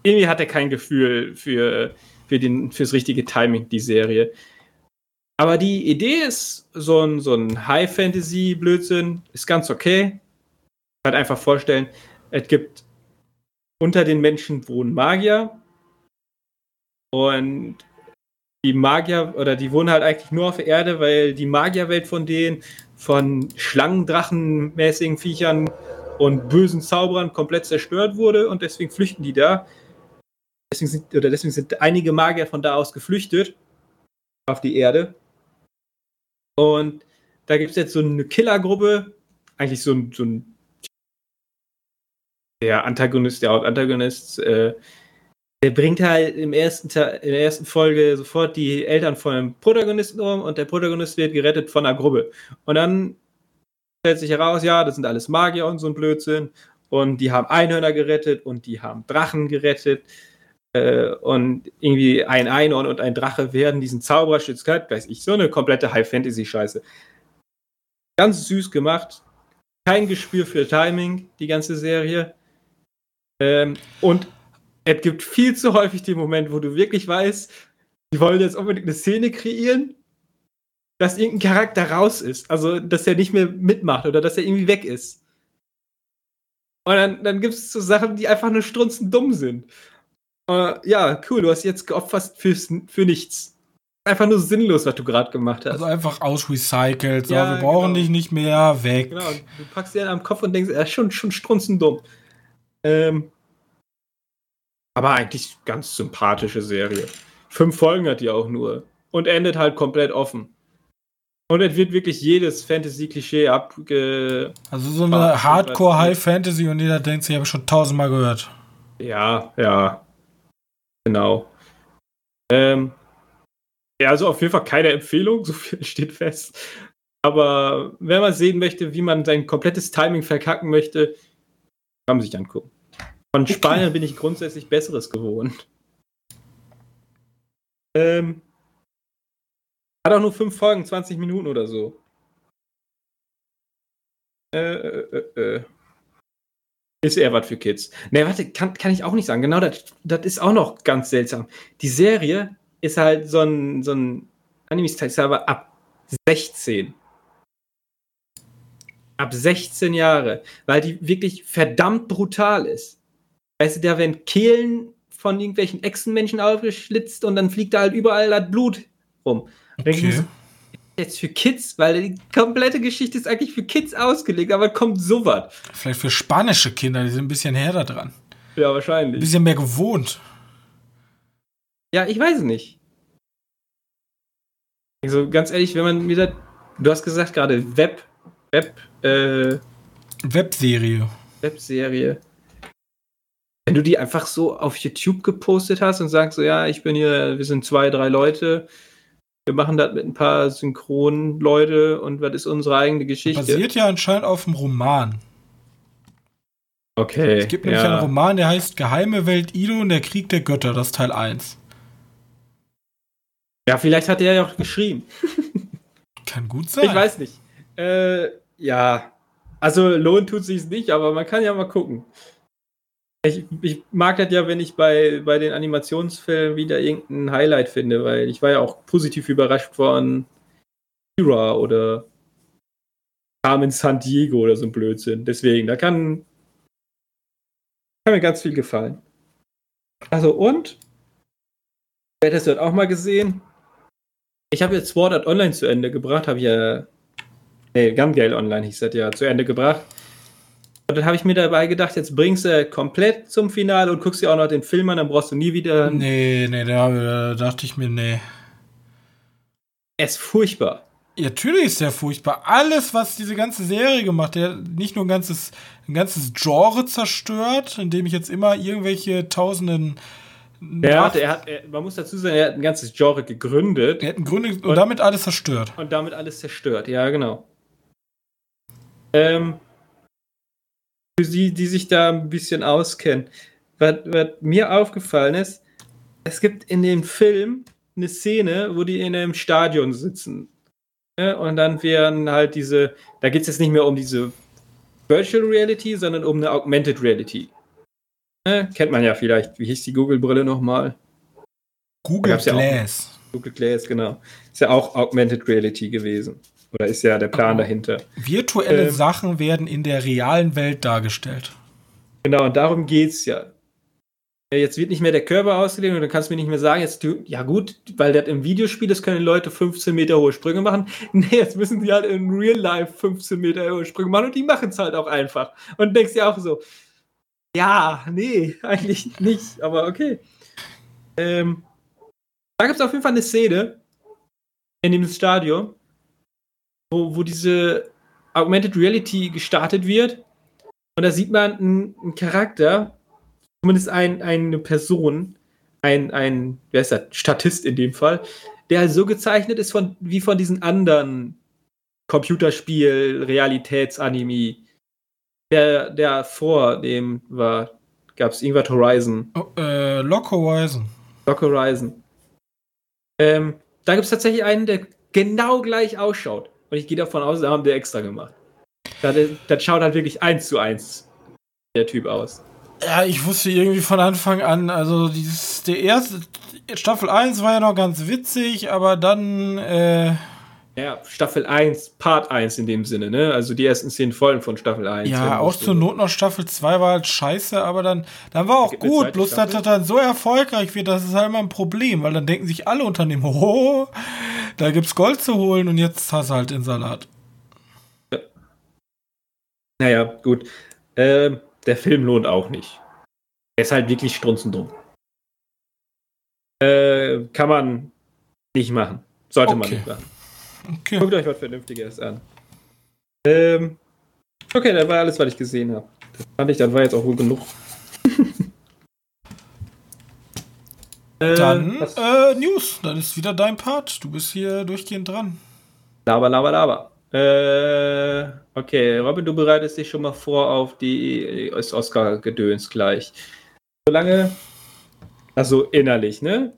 S2: irgendwie hat er kein Gefühl für, für den, fürs richtige Timing, die Serie. Aber die Idee ist so ein, so ein High-Fantasy-Blödsinn, ist ganz okay. Halt einfach vorstellen, es gibt unter den Menschen wohnen Magier und die Magier oder die wohnen halt eigentlich nur auf der Erde, weil die Magierwelt von denen von Schlangen, Drachen mäßigen Viechern und bösen Zauberern komplett zerstört wurde und deswegen flüchten die da. Deswegen sind, oder deswegen sind einige Magier von da aus geflüchtet auf die Erde und da gibt es jetzt so eine Killergruppe, eigentlich so ein, so ein der Antagonist, der Hauptantagonist, äh, der bringt halt im ersten in der ersten Folge sofort die Eltern von dem Protagonisten um und der Protagonist wird gerettet von einer Gruppe. Und dann stellt sich heraus, ja, das sind alles Magier und so ein Blödsinn. Und die haben Einhörner gerettet und die haben Drachen gerettet. Äh, und irgendwie ein Einhorn und ein Drache werden diesen Zaubererschützkeit, weiß ich, so eine komplette High-Fantasy-Scheiße. Ganz süß gemacht. Kein Gespür für Timing, die ganze Serie. Ähm, und es gibt viel zu häufig den Moment, wo du wirklich weißt, die wollen jetzt unbedingt eine Szene kreieren, dass irgendein Charakter raus ist. Also, dass er nicht mehr mitmacht oder dass er irgendwie weg ist. Und dann, dann gibt es so Sachen, die einfach nur strunzend dumm sind. Uh, ja, cool, du hast jetzt geopfert fürs, für nichts. Einfach nur sinnlos, was du gerade gemacht hast.
S1: Also einfach ausrecycelt, so, ja, wir brauchen genau. dich nicht mehr, weg. Genau,
S2: du packst dir am Kopf und denkst, er ist schon, schon strunzendumm. Ähm, aber eigentlich ganz sympathische Serie. Fünf Folgen hat die auch nur. Und endet halt komplett offen. Und es wird wirklich jedes Fantasy-Klischee abge.
S1: Also so eine Hardcore-High-Fantasy und jeder denkt sich, habe ich schon tausendmal gehört.
S2: Ja, ja. Genau. Ähm, ja, also auf jeden Fall keine Empfehlung, so viel steht fest. Aber wenn man sehen möchte, wie man sein komplettes Timing verkacken möchte, kann man sich angucken. Von. Spanien bin ich grundsätzlich Besseres gewohnt. Ähm, hat auch nur fünf Folgen, 20 Minuten oder so. Äh, äh, äh, äh. Ist eher was für Kids. Ne, warte, kann, kann ich auch nicht sagen. Genau, das, ist auch noch ganz seltsam. Die Serie ist halt so ein, so ein Anime-Server ab 16. Ab 16 Jahre. Weil die wirklich verdammt brutal ist. Weißt du, da werden Kehlen von irgendwelchen Echsenmenschen aufgeschlitzt und dann fliegt da halt überall das Blut rum. Okay jetzt für Kids, weil die komplette Geschichte ist eigentlich für Kids ausgelegt, aber kommt sowas.
S1: Vielleicht für spanische Kinder, die sind ein bisschen härter dran.
S2: Ja, wahrscheinlich.
S1: Ein bisschen mehr gewohnt.
S2: Ja, ich weiß nicht. Also ganz ehrlich, wenn man wieder, du hast gesagt gerade Web, Web, äh,
S1: Webserie.
S2: Webserie. Wenn du die einfach so auf YouTube gepostet hast und sagst so, ja, ich bin hier, wir sind zwei, drei Leute, wir machen das mit ein paar Synchronleute und was ist unsere eigene Geschichte?
S1: Basiert ja anscheinend auf einem Roman.
S2: Okay.
S1: Es gibt nämlich ja. einen Roman, der heißt Geheime Welt Ido und der Krieg der Götter, das ist Teil 1.
S2: Ja, vielleicht hat er ja auch geschrieben.
S1: Kann gut sein.
S2: Ich weiß nicht. Äh, ja. Also lohnt tut sich nicht, aber man kann ja mal gucken. Ich, ich, mag das ja, wenn ich bei, bei den Animationsfilmen wieder irgendein Highlight finde, weil ich war ja auch positiv überrascht von Kira oder Carmen San Diego oder so ein Blödsinn. Deswegen, da kann, kann mir ganz viel gefallen. Also und, du das auch mal gesehen, Ich habe jetzt Sword Art Online zu Ende gebracht, habe ja. Nee, Gun Gale Online hieß das ja, zu Ende gebracht. Und dann habe ich mir dabei gedacht, jetzt bringst du komplett zum Finale und guckst dir auch noch den Film an, dann brauchst du nie wieder.
S1: Nee, nee, da, da dachte ich mir, nee.
S2: Er ist furchtbar.
S1: Ja, natürlich ist der furchtbar. Alles, was diese ganze Serie gemacht, der nicht nur ein ganzes, ein ganzes Genre zerstört, indem ich jetzt immer irgendwelche tausenden.
S2: Er hat, er hat, er, man muss dazu sagen, er hat ein ganzes Genre gegründet.
S1: Er hat ein Gründe und, und, damit alles zerstört.
S2: Und damit alles zerstört, ja, genau. Ähm, für sie, die sich da ein bisschen auskennen, was, was mir aufgefallen ist, es gibt in dem Film eine Szene, wo die in einem Stadion sitzen Ne? Und dann werden halt diese, da geht es jetzt nicht mehr um diese Virtual Reality, sondern um eine Augmented Reality. Ne? Kennt man ja vielleicht. Wie hieß die Google-Brille nochmal?
S1: Google Glass.
S2: Ja Google Glass, genau. Ist ja auch Augmented Reality gewesen. Oder ist ja der Plan dahinter.
S1: Virtuelle ähm, Sachen werden in der realen Welt dargestellt.
S2: Genau, und darum geht es ja jetzt wird nicht mehr der Körper ausgelegt und dann kannst du mir nicht mehr sagen, jetzt du, ja gut, weil das im Videospiel, das können Leute 15 Meter hohe Sprünge machen. Nee, jetzt müssen die halt in Real Life 15 Meter hohe Sprünge machen und die machen es halt auch einfach. Und denkst dir auch so, ja, nee, eigentlich nicht, aber okay. Ähm, da gibt es auf jeden Fall eine Szene in dem Stadion, wo, wo diese Augmented Reality gestartet wird. Und da sieht man einen, einen Charakter, zumindest ein, eine Person, ein, ein, wer ist das, Statist in dem Fall, der so gezeichnet ist von, wie von diesen anderen Computerspiel, Realitätsanime. Der, der vor dem war, gab es irgendwas Horizon.
S1: Oh, äh, Lock Horizon.
S2: Lock Horizon. Ähm, da gibt es tatsächlich einen, der genau gleich ausschaut. Und ich gehe davon aus, da haben der extra gemacht. Das, das schaut halt wirklich eins zu eins der Typ aus.
S1: Ja, ich wusste irgendwie von Anfang an, also dieses, der erste, Staffel 1 war ja noch ganz witzig, aber dann, äh,
S2: ja, Staffel 1, Part 1 in dem Sinne, ne? Also die ersten zehn Folgen von Staffel 1.
S1: Ja, auch zur Not noch Staffel 2 war halt scheiße, aber dann, dann war auch gut. Bloß, dass das dann so erfolgreich wird, das ist halt immer ein Problem, weil dann denken sich alle Unternehmen, oh, da gibt's Gold zu holen und jetzt hast du halt den Salat.
S2: Ja. Naja, gut. Ähm, der Film lohnt auch nicht. Er ist halt wirklich strunzendumm. Äh, kann man nicht machen. Sollte okay. man nicht machen. Okay. Guckt euch was Vernünftiges an. Ähm, okay, das war alles, was ich gesehen habe. Das fand ich, das war jetzt auch wohl genug.
S1: Dann äh, News. Dann ist wieder dein Part. Du bist hier durchgehend dran.
S2: Laber, laber, laber. Äh, okay, Robin, du bereitest dich schon mal vor auf die Oscar-Gedöns gleich. Solange, also innerlich, ne?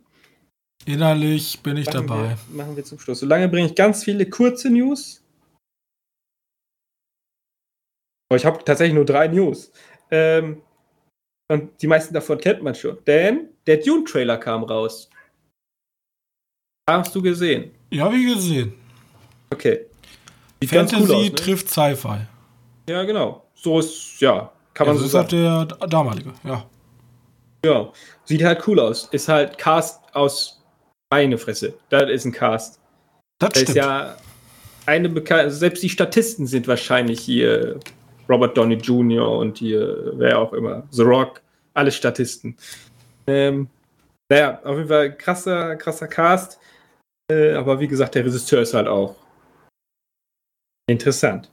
S1: Innerlich bin ich
S2: machen
S1: dabei.
S2: Wir, machen wir zum Schluss. Solange bringe ich ganz viele kurze News. Oh, ich habe tatsächlich nur drei News. Ähm, und die meisten davon kennt man schon. Denn der Dune-Trailer kam raus. Hast du gesehen?
S1: Ja, habe ich gesehen.
S2: Okay.
S1: Sieht Fantasy cool aus, ne? trifft Sci-Fi.
S2: Ja, genau. So ist, ja, kann man ja, so
S1: ist sagen. der damalige, ja.
S2: Ja, sieht halt cool aus. Ist halt Cast aus meine Fresse. Das ist ein Cast.
S1: Das, das
S2: ist ja eine bekannte, also selbst die Statisten sind wahrscheinlich hier Robert Downey Jr. und hier, wer auch immer, The Rock, alle Statisten. Ähm, naja, auf jeden Fall krasser, krasser Cast. Äh, aber wie gesagt, der Regisseur ist halt auch Interessant.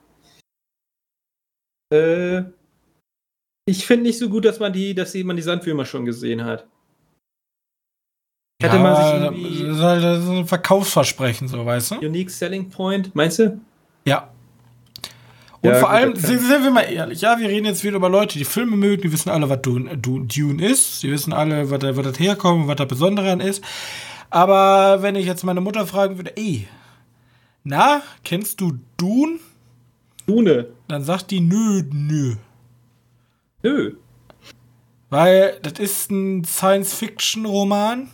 S2: Äh, ich finde nicht so gut, dass man die, dass man die Sandwürmer schon gesehen hat.
S1: Hätte ja, man sich irgendwie. Das ist halt ein Verkaufsversprechen, so weißt du?
S2: Unique Selling Point, meinst du?
S1: Ja. Und ja, vor allem, sind, sind, wir mal ehrlich, ja, wir reden jetzt wieder über Leute, die Filme mögen, die wissen alle, was Dune, Dune ist, die wissen alle, was da, was das herkommt, was da Besondere an ist. Aber wenn ich jetzt meine Mutter fragen würde, ey, na, kennst du Dune?
S2: Dune.
S1: Dann sagt die nö, nö.
S2: Nö.
S1: Weil das ist ein Science-Fiction-Roman.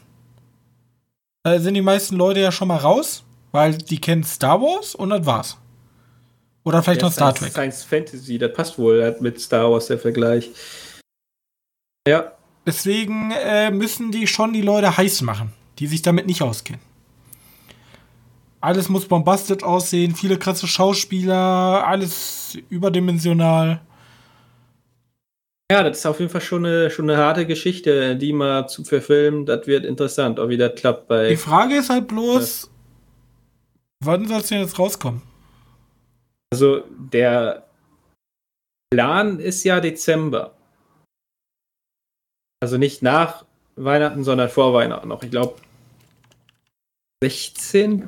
S1: Da sind die meisten Leute ja schon mal raus, weil die kennen Star Wars und das war's. Oder vielleicht ja, noch Star Trek.
S2: Science Fantasy, das passt wohl mit Star Wars der Vergleich. Ja.
S1: Deswegen äh, müssen die schon die Leute heiß machen, die sich damit nicht auskennen. alles muss bombastisch aussehen, viele krasse Schauspieler, alles überdimensional.
S2: Ja, das ist auf jeden Fall schon eine, schon eine harte Geschichte, die mal zu verfilmen. Das wird interessant, ob wie das klappt bei.
S1: Die Frage ist halt bloß, ja. wann soll es denn jetzt rauskommen?
S2: Also, der Plan ist ja Dezember. Also nicht nach Weihnachten, sondern vor Weihnachten noch. Ich glaube, 16.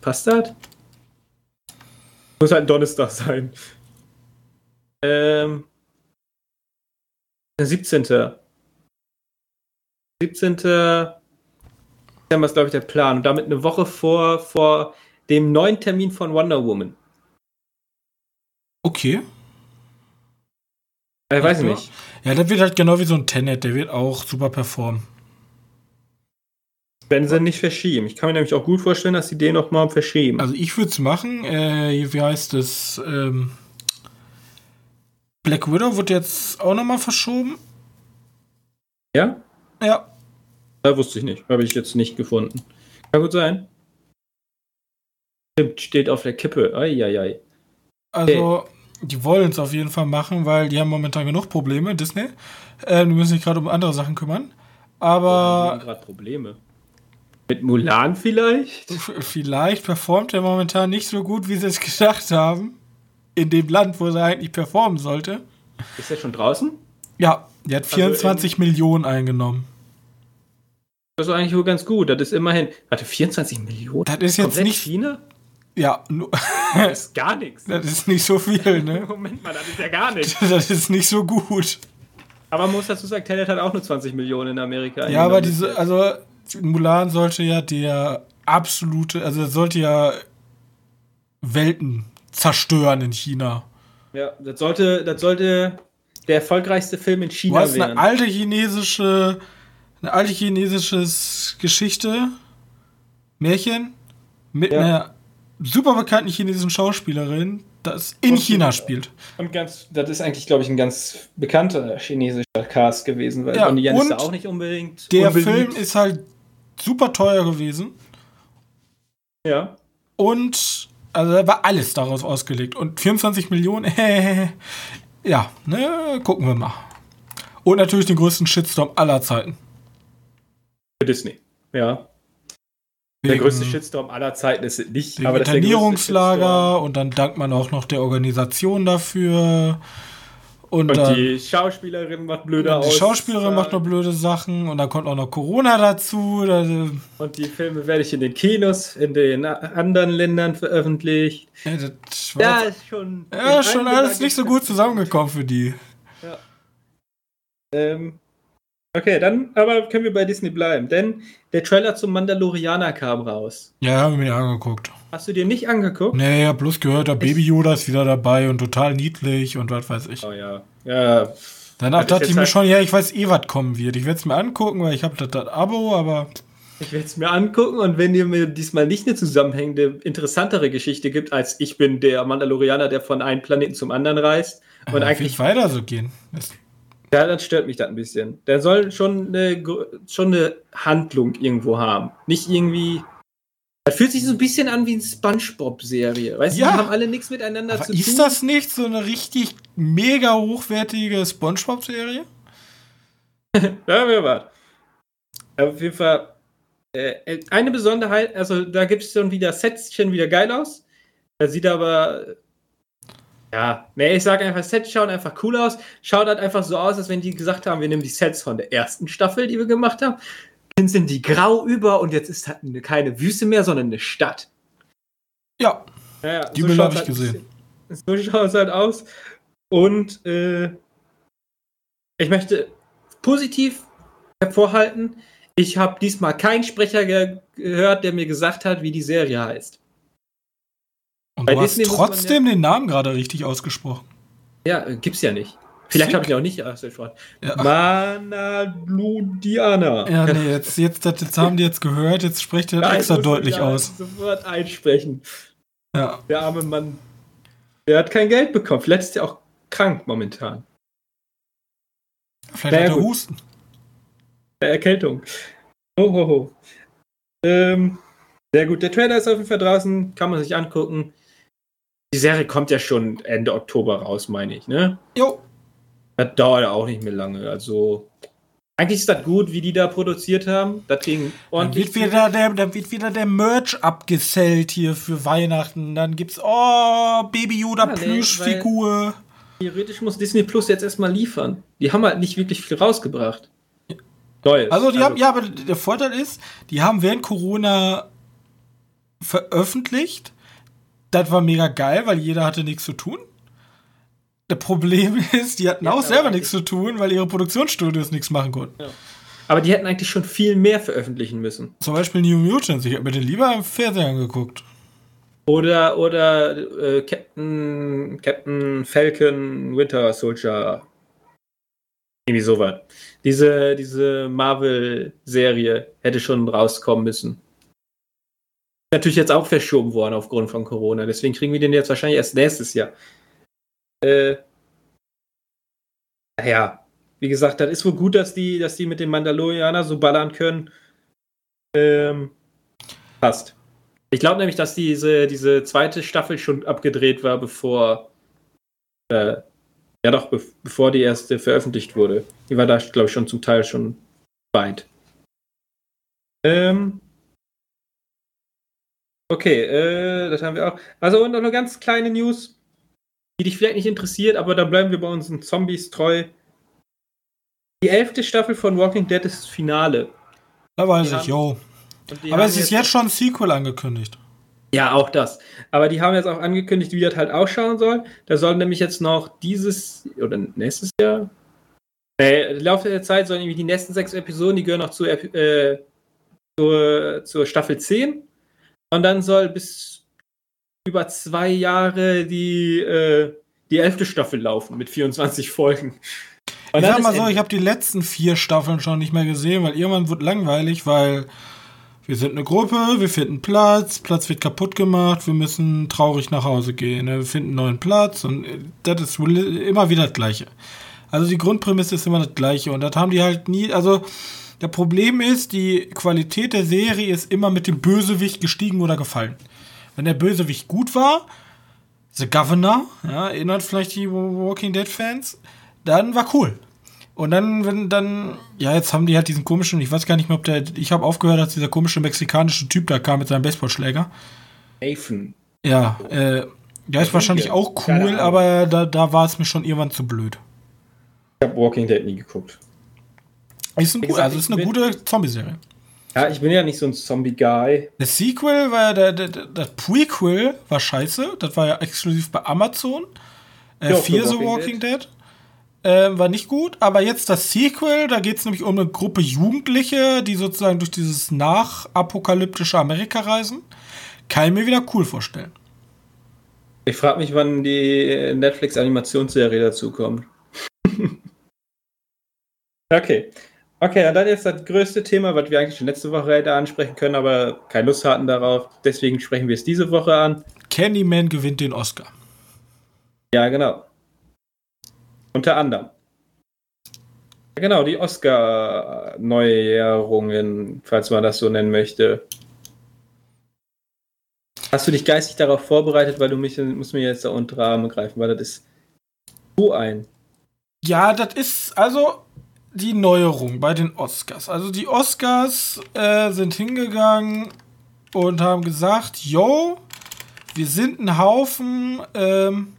S2: Passt das? Muss halt ein Donnerstag sein. Ähm, der 17. 17. Dezember ist, glaube ich, der Plan. Und damit eine Woche vor, vor dem neuen Termin von Wonder Woman.
S1: Okay.
S2: Ich weiß nicht.
S1: Ja, der wird halt genau wie so ein Tenet, der wird auch super performen.
S2: Wenn sie nicht verschieben. Ich kann mir nämlich auch gut vorstellen, dass sie den noch mal verschieben.
S1: Also ich würde es machen. Äh, wie heißt es? Ähm, Black Widow wird jetzt auch noch mal verschoben.
S2: Ja?
S1: Ja.
S2: Da wusste ich nicht. Habe ich jetzt nicht gefunden. Kann gut sein. Stimmt, steht auf der Kippe. Eieiei.
S1: Also, hey. die wollen es auf jeden Fall machen, weil die haben momentan genug Probleme, Disney. Äh, die müssen sich gerade um andere Sachen kümmern. Aber.
S2: Die haben gerade Probleme. Mit Mulan vielleicht?
S1: Vielleicht performt er momentan nicht so gut, wie sie es gedacht haben. In dem Land, wo er eigentlich performen sollte.
S2: Ist er schon draußen?
S1: Ja, der hat 24 also Millionen eingenommen.
S2: Das ist eigentlich wohl ganz gut. Das ist immerhin. Warte, 24 Millionen?
S1: Das ist jetzt nicht.
S2: China?
S1: Ja,
S2: das ist gar nichts.
S1: Das ist nicht so viel, ne?
S2: Moment mal, das ist ja gar nichts.
S1: Das ist nicht so gut.
S2: Aber man muss dazu sagen, Tenet hat auch nur 20 Millionen in Amerika.
S1: Ja, aber diese, also Mulan sollte ja der absolute, also sollte ja Welten zerstören in China.
S2: Ja, das sollte, das sollte der erfolgreichste Film in China
S1: du hast werden. Eine alte chinesische, eine alte chinesische Geschichte, Märchen, mit ja. einer super bekannten chinesischen Schauspielerin, das in und, China spielt.
S2: Und ganz, das ist eigentlich, glaube ich, ein ganz bekannter chinesischer Cast gewesen, weil ja, Donnie Yen ist da auch nicht unbedingt.
S1: Der unbedingt. Film ist halt super teuer gewesen.
S2: Ja.
S1: Und also da war alles daraus ausgelegt. Und 24 Millionen, äh, ja, ne, gucken wir mal. Und natürlich den größten Shitstorm aller Zeiten.
S2: Für Disney, ja. Wegen, der größte Shitstorm aller Zeiten ist nicht.
S1: aber das Internierungslager und dann dankt man auch noch der Organisation dafür. Und,
S2: und die Schauspielerin macht blöde
S1: aus. Die Schauspielerin macht noch blöde Sachen und dann kommt auch noch Corona dazu.
S2: Und die Filme werde ich in den Kinos in den anderen Ländern veröffentlicht.
S1: Ja, das war ja, ist schon, ja, schon alles nicht so gut zusammengekommen für die.
S2: Ja. Ähm, okay, dann aber können wir bei Disney bleiben, denn der Trailer zum Mandalorianer kam raus.
S1: Ja, haben wir mir angeguckt.
S2: Hast du dir nicht angeguckt?
S1: Nee, ich hab bloß gehört, der Baby Yoda ist wieder dabei und total niedlich und was weiß ich.
S2: Oh ja. Ja.
S1: Danach dachte ich mir halt schon, ja, ich weiß eh, was kommen wird. Ich werde es mir angucken, weil ich habe das, das Abo, aber.
S2: Ich werde es mir angucken und wenn ihr mir diesmal nicht eine zusammenhängende, interessantere Geschichte gibt, als ich bin der Mandalorianer, der von einem Planeten zum anderen reist und äh, eigentlich
S1: weiter so gehen.
S2: Das ja, das stört mich das ein bisschen. Der soll schon eine, schon eine Handlung irgendwo haben. Nicht irgendwie das fühlt sich so ein bisschen an wie eine Spongebob-Serie. Weißt ja. du, die haben alle nichts miteinander
S1: Aber
S2: zu
S1: ist tun. Ist das nicht so eine richtig mega hochwertige Spongebob-Serie?
S2: ja, wer war. Auf jeden Fall äh, eine Besonderheit, also da gibt es schon wieder Sets, sehen wieder geil aus. Da sieht aber ja, nee, ich sage einfach, Sets schauen einfach cool aus. Schaut halt einfach so aus, als wenn die gesagt haben, wir nehmen die Sets von der ersten Staffel, die wir gemacht haben, sind die grau über und jetzt ist halt keine Wüste mehr, sondern eine Stadt.
S1: Ja. ja die so Bilder habe ich halt, gesehen.
S2: So schaut es halt aus. Und äh, ich möchte positiv hervorhalten, ich habe diesmal keinen Sprecher ge gehört, der mir gesagt hat, wie die Serie heißt.
S1: Und Bei du Disney hast trotzdem ja, den Namen gerade richtig ausgesprochen.
S2: Ja, äh, gibt's ja nicht. Vielleicht habe ich auch nicht ausgesprochen. Ja. Manabludiana.
S1: Ja, nee, jetzt, jetzt, jetzt haben die jetzt gehört, jetzt spricht er extra deutlich aus.
S2: Sofort einsprechen.
S1: Ja.
S2: Der arme Mann. Der hat kein Geld bekommen. Vielleicht ist er auch krank momentan.
S1: Vielleicht naja, hat er Husten.
S2: Erkältung. Oh, ho, ho. Ähm, Sehr gut, der Trailer ist auf jeden Fall draußen, kann man sich angucken. Die Serie kommt ja schon Ende Oktober raus, meine ich, ne?
S1: Jo.
S2: Das dauert ja auch nicht mehr lange. Also, eigentlich ist das gut, wie die da produziert haben. Das ging
S1: ordentlich. Dann wird wieder der, dann wird wieder der Merch abgesellt hier für Weihnachten. Dann gibt's, oh, Baby Yoda ja, Plüschfigur.
S2: Theoretisch muss Disney Plus jetzt erstmal liefern. Die haben halt nicht wirklich viel rausgebracht.
S1: Neues. Also, die also, haben, ja, aber der Vorteil ist, die haben während Corona veröffentlicht. Das war mega geil, weil jeder hatte nichts zu tun. Das Problem ist, die hatten ja, auch selber nichts zu tun, weil ihre Produktionsstudios nichts machen konnten. Ja.
S2: Aber die hätten eigentlich schon viel mehr veröffentlichen müssen.
S1: Zum Beispiel New Mutants. Ich habe mir den lieber im Fernseher angeguckt.
S2: Oder, oder äh, Captain, Captain Falcon Winter Soldier. Irgendwie sowas. Diese, diese Marvel-Serie hätte schon rauskommen müssen. Natürlich jetzt auch verschoben worden aufgrund von Corona. Deswegen kriegen wir den jetzt wahrscheinlich erst nächstes Jahr. Äh, naja, wie gesagt, das ist wohl gut, dass die, dass die mit den Mandalorianer so ballern können. Ähm, passt. Ich glaube nämlich, dass diese, diese zweite Staffel schon abgedreht war, bevor. Äh, ja, doch, be bevor die erste veröffentlicht wurde. Die war da, glaube ich, schon zum Teil schon weit. Ähm. Okay, äh, das haben wir auch. Also, und noch eine ganz kleine News die dich vielleicht nicht interessiert, aber da bleiben wir bei unseren Zombies treu. Die elfte Staffel von Walking Dead ist das Finale.
S1: Da weiß die ich, yo. Aber es ist jetzt schon ein Sequel angekündigt.
S2: Ja, auch das. Aber die haben jetzt auch angekündigt, wie das halt ausschauen soll. Da sollen nämlich jetzt noch dieses oder nächstes Jahr. Äh, im Laufe der Zeit sollen irgendwie die nächsten sechs Episoden, die gehören noch zu, äh, zur, zur Staffel 10. Und dann soll bis über zwei Jahre die, äh, die elfte Staffel laufen mit 24 Folgen.
S1: Und ich sag mal so, ich habe die letzten vier Staffeln schon nicht mehr gesehen, weil irgendwann wird langweilig, weil wir sind eine Gruppe, wir finden Platz, Platz wird kaputt gemacht, wir müssen traurig nach Hause gehen, ne? wir finden einen neuen Platz und äh, das ist immer wieder das Gleiche. Also die Grundprämisse ist immer das Gleiche und das haben die halt nie, also der Problem ist, die Qualität der Serie ist immer mit dem Bösewicht gestiegen oder gefallen wenn der Bösewicht gut war, The Governor, ja, erinnert vielleicht die Walking Dead Fans, dann war cool. Und dann, wenn dann, ja, jetzt haben die halt diesen komischen, ich weiß gar nicht mehr, ob der, ich habe aufgehört, als dieser komische mexikanische Typ da kam mit seinem Baseballschläger.
S2: Nathan.
S1: Ja, äh, der ist wahrscheinlich auch cool, aber da, da war es mir schon irgendwann zu blöd.
S2: Ich habe Walking Dead nie geguckt.
S1: Ist ein, also ist eine gute Zombie-Serie.
S2: Ja, ich bin ja nicht so ein Zombie-Guy.
S1: Das Sequel war der, der, der, das Prequel war scheiße. Das war ja exklusiv bei Amazon. Äh, ja, Fear the Walking Dead. Dead. Äh, war nicht gut, aber jetzt das Sequel, da geht es nämlich um eine Gruppe Jugendliche, die sozusagen durch dieses nachapokalyptische Amerika reisen. Kann ich mir wieder cool vorstellen.
S2: Ich frage mich, wann die Netflix-Animationsserie dazu kommt. okay. Okay, und dann jetzt das größte Thema, was wir eigentlich schon letzte Woche hätte ansprechen können, aber keine Lust hatten darauf. Deswegen sprechen wir es diese Woche an.
S1: Candyman gewinnt den Oscar.
S2: Ja, genau. Unter anderem. Genau, die Oscar-Neuerungen, falls man das so nennen möchte. Hast du dich geistig darauf vorbereitet, weil du mich, musst mir jetzt da unter Arme greifen, weil das ist so ein.
S1: Ja, das ist, also, die Neuerung bei den Oscars. Also die Oscars äh, sind hingegangen und haben gesagt, yo, wir sind ein Haufen ähm,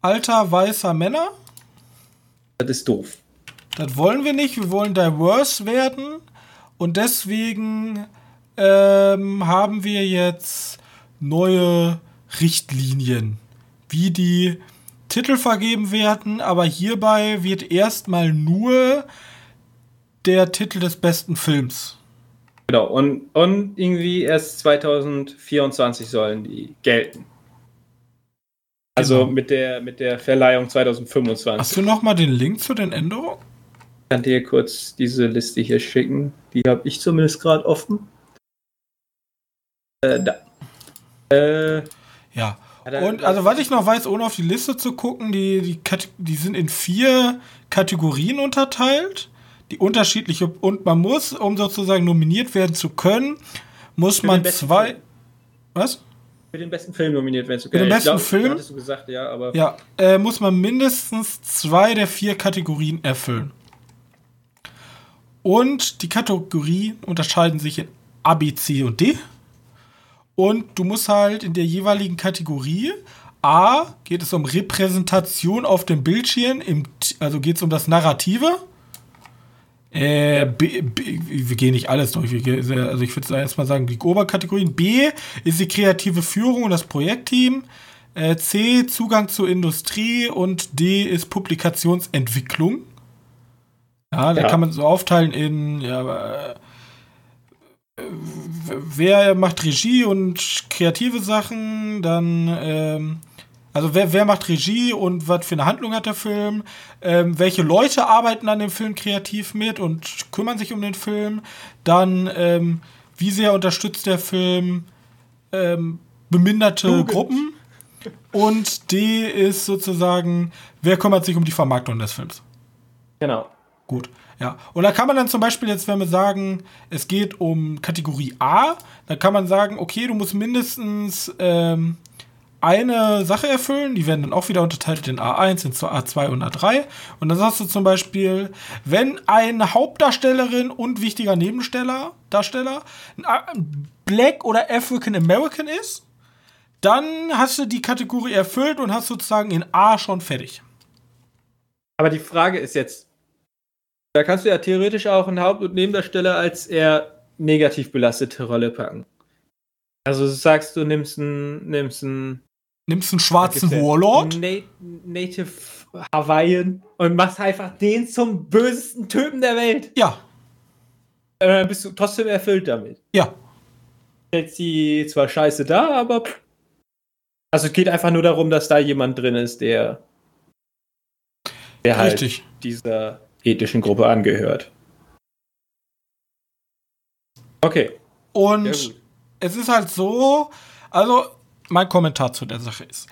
S1: alter weißer Männer.
S2: Das ist doof.
S1: Das wollen wir nicht. Wir wollen diverse werden. Und deswegen ähm, haben wir jetzt neue Richtlinien, wie die Titel vergeben werden, aber hierbei wird erstmal nur der Titel des besten Films.
S2: Genau, und, und irgendwie erst 2024 sollen die gelten. Also genau. mit, der, mit der Verleihung 2025.
S1: Hast du noch mal den Link zu den Änderungen?
S2: Ich kann dir kurz diese Liste hier schicken. Die habe ich zumindest gerade offen. Äh, da.
S1: Äh, ja, und also was ich noch weiß, ohne auf die Liste zu gucken, die, die, die sind in vier Kategorien unterteilt, die unterschiedliche und man muss, um sozusagen nominiert werden zu können, muss man zwei. Film. Was?
S2: Für den besten Film nominiert, wenn es
S1: okay Für den besten glaub, Film?
S2: Hattest du gesagt, ja, aber.
S1: Ja, äh, muss man mindestens zwei der vier Kategorien erfüllen. Und die Kategorien unterscheiden sich in A, B, C und D. Und du musst halt in der jeweiligen Kategorie A geht es um Repräsentation auf dem Bildschirm, im, also geht es um das Narrative. Äh, B, B, wir gehen nicht alles durch. Also ich würde erstmal sagen, die Oberkategorien. B ist die kreative Führung und das Projektteam. Äh, C Zugang zur Industrie und D ist Publikationsentwicklung. Ja, da ja. kann man so aufteilen in ja, äh, wer macht Regie und kreative Sachen, dann ähm, also wer, wer macht Regie und was für eine Handlung hat der Film? Ähm, welche Leute arbeiten an dem Film kreativ mit und kümmern sich um den Film? Dann ähm, wie sehr unterstützt der Film ähm, beminderte Jugend. Gruppen? Und D ist sozusagen, wer kümmert sich um die Vermarktung des Films?
S2: Genau.
S1: Gut, ja. Und da kann man dann zum Beispiel jetzt, wenn wir sagen, es geht um Kategorie A, dann kann man sagen, okay, du musst mindestens ähm, eine Sache erfüllen. Die werden dann auch wieder unterteilt in A1, in A2 und A3. Und dann sagst du zum Beispiel, wenn eine Hauptdarstellerin und wichtiger Nebensteller, Darsteller, ein Black oder African American ist, dann hast du die Kategorie erfüllt und hast sozusagen in A schon fertig.
S2: Aber die Frage ist jetzt, da kannst du ja theoretisch auch einen Haupt- und Nebendarsteller als eher negativ belastete Rolle packen. Also sagst, du nimmst einen, nimmst einen
S1: nimmst einen schwarzen Warlord.
S2: Na Native Hawaiian und machst einfach den zum bösesten Typen der Welt.
S1: Ja.
S2: Dann bist du trotzdem erfüllt damit.
S1: Ja.
S2: Jetzt sie zwar scheiße da, aber. Also es geht einfach nur darum, dass da jemand drin ist, der. Der halt Richtig. dieser ethischen Gruppe angehört. Okay.
S1: Und es ist halt so, also mein Kommentar zu der Sache ist.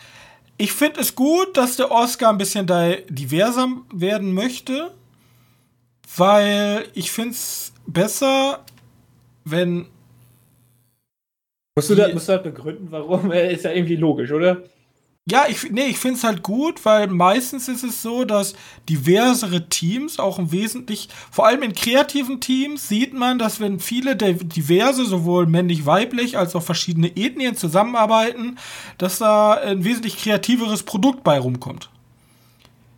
S1: Ich finde es gut, dass der Oscar ein bisschen diverser werden möchte, weil ich finde es besser, wenn.
S2: Musst du, da, musst du halt begründen, warum? Ist ja irgendwie logisch, oder?
S1: Ja, ich, nee, ich finde es halt gut, weil meistens ist es so, dass diversere Teams, auch im Wesentlichen, vor allem in kreativen Teams, sieht man, dass wenn viele diverse, sowohl männlich-weiblich als auch verschiedene Ethnien zusammenarbeiten, dass da ein wesentlich kreativeres Produkt bei rumkommt.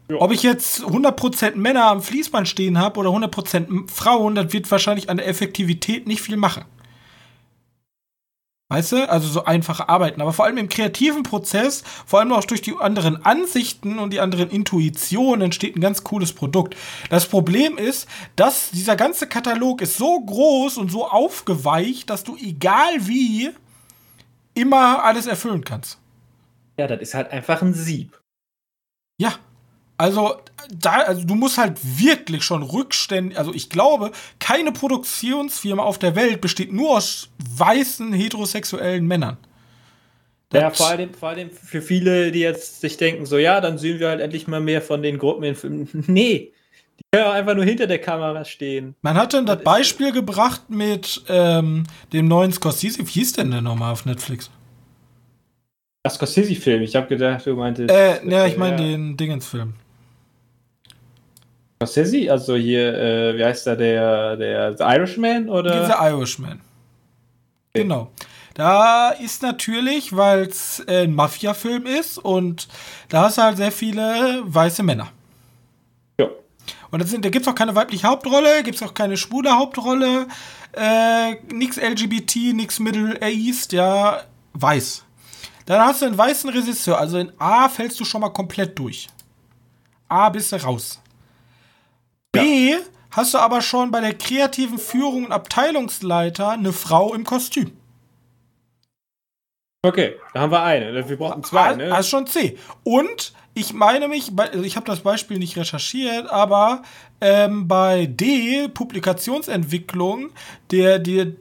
S1: Ja. Ob ich jetzt 100% Männer am Fließband stehen habe oder 100% Frauen, das wird wahrscheinlich an der Effektivität nicht viel machen. Weißt du? Also so einfache Arbeiten. Aber vor allem im kreativen Prozess, vor allem auch durch die anderen Ansichten und die anderen Intuitionen entsteht ein ganz cooles Produkt. Das Problem ist, dass dieser ganze Katalog ist so groß und so aufgeweicht, dass du egal wie immer alles erfüllen kannst.
S2: Ja, das ist halt einfach ein Sieb.
S1: Ja, also, da, also du musst halt wirklich schon rückständig, also ich glaube, keine Produktionsfirma auf der Welt besteht nur aus weißen heterosexuellen Männern.
S2: Das ja, vor allem, vor allem für viele, die jetzt sich denken, so ja, dann sehen wir halt endlich mal mehr von den Gruppen in Filmen. Nee, die können auch einfach nur hinter der Kamera stehen.
S1: Man hat dann das, das Beispiel gebracht mit ähm, dem neuen Scorsese. Wie hieß denn der nochmal auf Netflix?
S2: Das Scorsese-Film. Ich habe gedacht, du meintest.
S1: Äh, ja, ich meine ja. den Dingens-Film.
S2: Scorsese, also hier, äh, wie heißt da der, der The Irishman oder?
S1: The Irishman. Okay. Genau. Da ist natürlich, weil es äh, ein Mafia-Film ist und da hast du halt sehr viele weiße Männer.
S2: Ja.
S1: Und sind, da gibt es auch keine weibliche Hauptrolle, gibt es auch keine schwule Hauptrolle, äh, nix LGBT, nix Middle East, ja, weiß. Dann hast du einen weißen Regisseur, also in A fällst du schon mal komplett durch. A bist du raus. B, ja. hast du aber schon bei der kreativen Führung und Abteilungsleiter eine Frau im Kostüm.
S2: Okay, da haben wir eine. Wir brauchen zwei, ne?
S1: Das ist schon C. Und ich meine mich, also ich habe das Beispiel nicht recherchiert, aber ähm, bei D, Publikationsentwicklung, der, der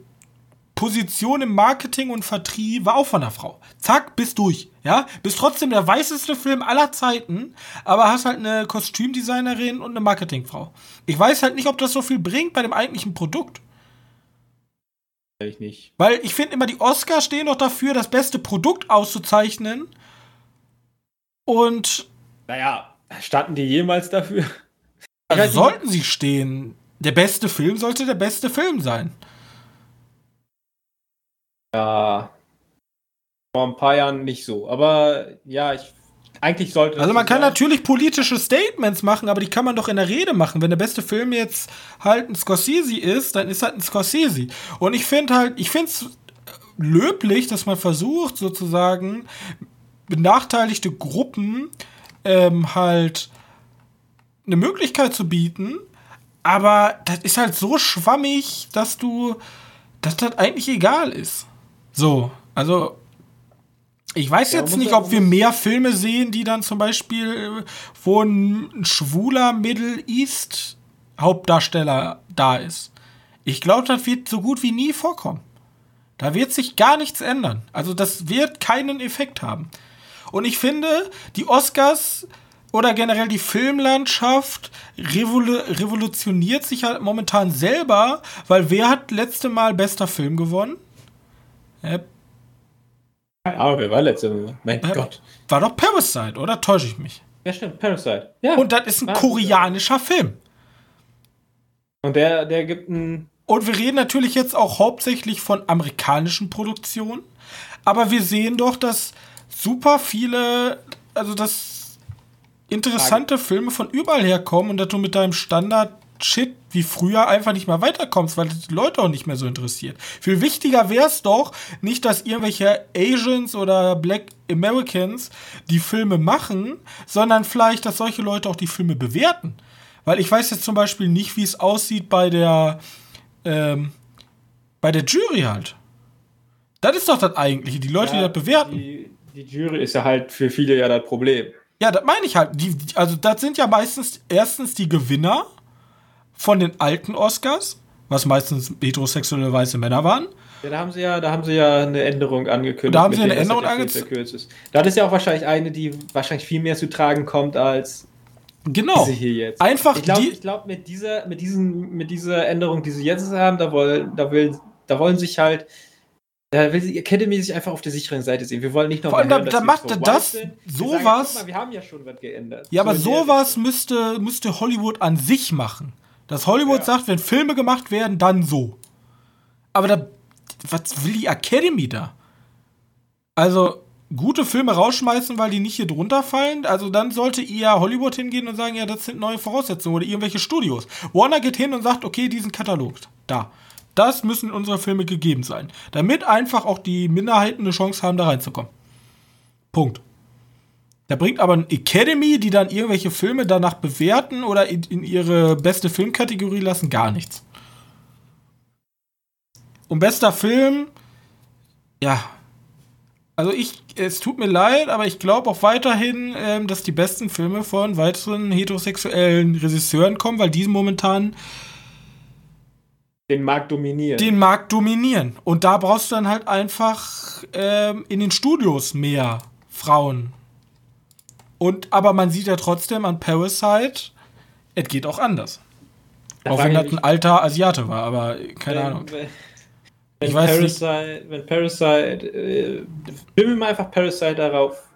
S1: Position im Marketing und Vertrieb war auch von einer Frau. Zack, bist durch. Ja, bist trotzdem der weißeste Film aller Zeiten, aber hast halt eine Kostümdesignerin und eine Marketingfrau. Ich weiß halt nicht, ob das so viel bringt bei dem eigentlichen Produkt.
S2: Ich nicht.
S1: Weil ich finde immer, die Oscars stehen doch dafür, das beste Produkt auszuzeichnen. Und.
S2: Naja, standen die jemals dafür?
S1: Also sollten sie stehen. Der beste Film sollte der beste Film sein.
S2: Ja. Vor ein paar Jahren nicht so. Aber ja, ich eigentlich sollte.
S1: Also man kann natürlich politische Statements machen, aber die kann man doch in der Rede machen. Wenn der beste Film jetzt halt ein Scorsese ist, dann ist halt ein Scorsese. Und ich finde halt, ich finde es löblich, dass man versucht, sozusagen benachteiligte Gruppen ähm, halt eine Möglichkeit zu bieten. Aber das ist halt so schwammig, dass du, dass das eigentlich egal ist. So, also ich weiß ja, jetzt nicht, ob wir mehr Filme sehen, die dann zum Beispiel, wo ein schwuler Middle East Hauptdarsteller da ist. Ich glaube, das wird so gut wie nie vorkommen. Da wird sich gar nichts ändern. Also das wird keinen Effekt haben. Und ich finde, die Oscars oder generell die Filmlandschaft revolu revolutioniert sich halt momentan selber, weil wer hat letzte Mal bester Film gewonnen?
S2: Äh, aber wer war letzte Mal? Mein
S1: äh,
S2: Gott.
S1: War doch Parasite, oder täusche ich mich?
S2: Ja, stimmt, Parasite.
S1: Ja. Und das ist ein koreanischer Film.
S2: Und der, der gibt einen.
S1: Und wir reden natürlich jetzt auch hauptsächlich von amerikanischen Produktionen. Aber wir sehen doch, dass super viele, also dass interessante Filme von überall herkommen und dass du mit deinem Standard Shit wie früher einfach nicht mehr weiterkommst, weil das die Leute auch nicht mehr so interessiert. Viel wichtiger wäre es doch, nicht, dass irgendwelche Asians oder Black Americans die Filme machen, sondern vielleicht, dass solche Leute auch die Filme bewerten. Weil ich weiß jetzt zum Beispiel nicht, wie es aussieht bei der, ähm, bei der Jury halt. Das ist doch das eigentliche, die Leute, ja, die das bewerten.
S2: Die, die Jury ist ja halt für viele ja das Problem.
S1: Ja, das meine ich halt. Die, also, das sind ja meistens erstens die Gewinner von den alten Oscars, was meistens heterosexuelle weiße Männer waren.
S2: Ja, da haben sie ja, da haben sie ja eine Änderung angekündigt.
S1: Da haben sie eine Änderung angekündigt.
S2: Da ist ja auch wahrscheinlich eine, die wahrscheinlich viel mehr zu tragen kommt als
S1: genau.
S2: diese hier jetzt.
S1: Einfach
S2: ich glaube, glaub, mit dieser, mit diesen, mit dieser Änderung, die sie jetzt haben, da wollen, da will, da wollen sich halt da will die Academy sich einfach auf der sicheren Seite sehen. Wir wollen nicht noch
S1: Vor allem, da, da macht so das sowas.
S2: Mal, wir haben ja schon was geändert.
S1: Ja, so aber sowas müsste, müsste Hollywood an sich machen. Dass Hollywood ja. sagt, wenn Filme gemacht werden, dann so. Aber da, was will die Academy da? Also, gute Filme rausschmeißen, weil die nicht hier drunter fallen. Also dann sollte eher Hollywood hingehen und sagen, ja, das sind neue Voraussetzungen oder irgendwelche Studios. Warner geht hin und sagt, okay, diesen Katalog da. Das müssen unsere Filme gegeben sein. Damit einfach auch die Minderheiten eine Chance haben, da reinzukommen. Punkt. Da bringt aber ein Academy, die dann irgendwelche Filme danach bewerten oder in, in ihre beste Filmkategorie lassen, gar nichts. Und bester Film, ja. Also ich, es tut mir leid, aber ich glaube auch weiterhin, ähm, dass die besten Filme von weiteren heterosexuellen Regisseuren kommen, weil die momentan
S2: den Markt dominieren.
S1: Den Markt dominieren. Und da brauchst du dann halt einfach ähm, in den Studios mehr Frauen und, aber man sieht ja trotzdem an Parasite, es geht auch anders. Da auch wenn das ein alter Asiate war, aber keine wenn, Ahnung. Wenn,
S2: wenn ich weiß Parasite, nicht. wenn Parasite, äh, wir mal einfach Parasite darauf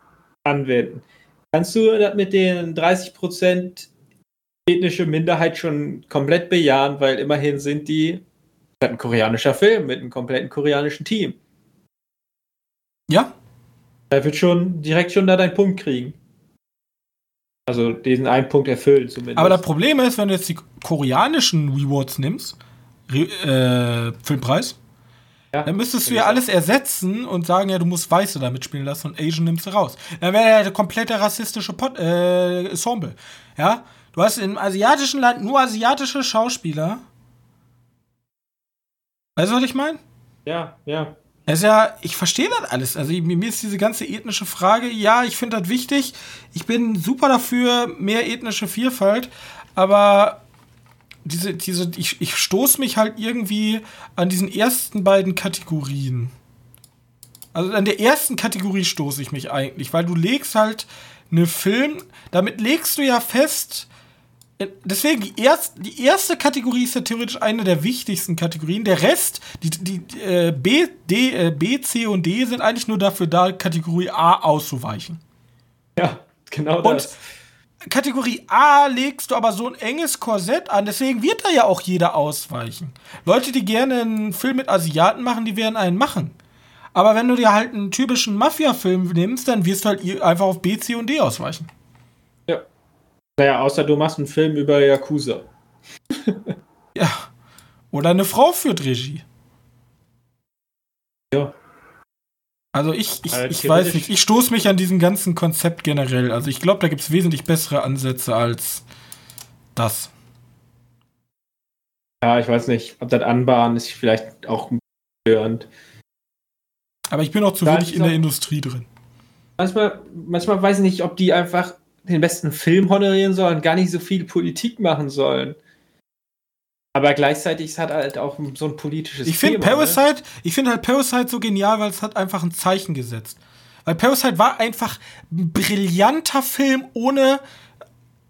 S2: anwenden. Kannst du das mit den 30% ethnische Minderheit schon komplett bejahen, weil immerhin sind die ein koreanischer Film mit einem kompletten koreanischen Team.
S1: Ja.
S2: Da wird schon direkt schon da deinen Punkt kriegen. Also diesen einen Punkt erfüllen zumindest.
S1: Aber das Problem ist, wenn du jetzt die koreanischen Rewards nimmst, Re äh, Filmpreis, ja, dann müsstest du ja alles ersetzen und sagen, ja, du musst Weiße da mitspielen lassen und Asian nimmst du raus. Dann wäre ja der komplette rassistische Pot äh, Ensemble. Ja? Du hast im asiatischen Land nur asiatische Schauspieler. Weißt du, was ich meine?
S2: Ja, ja.
S1: Es ist ja, ich verstehe das alles. Also mir ist diese ganze ethnische Frage, ja, ich finde das wichtig. Ich bin super dafür, mehr ethnische Vielfalt, aber diese, diese, ich, ich stoße mich halt irgendwie an diesen ersten beiden Kategorien. Also an der ersten Kategorie stoße ich mich eigentlich, weil du legst halt eine Film, damit legst du ja fest, deswegen, die, erst, die erste Kategorie ist ja theoretisch eine der wichtigsten Kategorien. Der Rest, die, die äh, B, D, äh, B, C und D sind eigentlich nur dafür da, Kategorie A auszuweichen.
S2: Ja, genau das.
S1: Und Kategorie A legst du aber so ein enges Korsett an, deswegen wird da ja auch jeder ausweichen. Leute, die gerne einen Film mit Asiaten machen, die werden einen machen. Aber wenn du dir halt einen typischen Mafia-Film nimmst, dann wirst du halt einfach auf B, C und D ausweichen.
S2: Ja. Naja, außer du machst einen Film über Yakuza.
S1: ja. Oder eine Frau führt Regie.
S2: Ja.
S1: Also ich, ich, also ich weiß nicht, ich stoße mich an diesem ganzen Konzept generell. Also ich glaube, da gibt es wesentlich bessere Ansätze als das.
S2: Ja, ich weiß nicht, ob das Anbahnen ist vielleicht auch störend.
S1: Aber ich bin auch zu wenig in der Industrie drin.
S2: Manchmal, manchmal weiß ich nicht, ob die einfach den besten Film honorieren sollen, gar nicht so viel Politik machen sollen. Aber gleichzeitig ist halt auch so ein politisches
S1: ich find Thema. Parasite, ne? Ich finde halt Parasite so genial, weil es hat einfach ein Zeichen gesetzt. Weil Parasite war einfach ein brillanter Film ohne.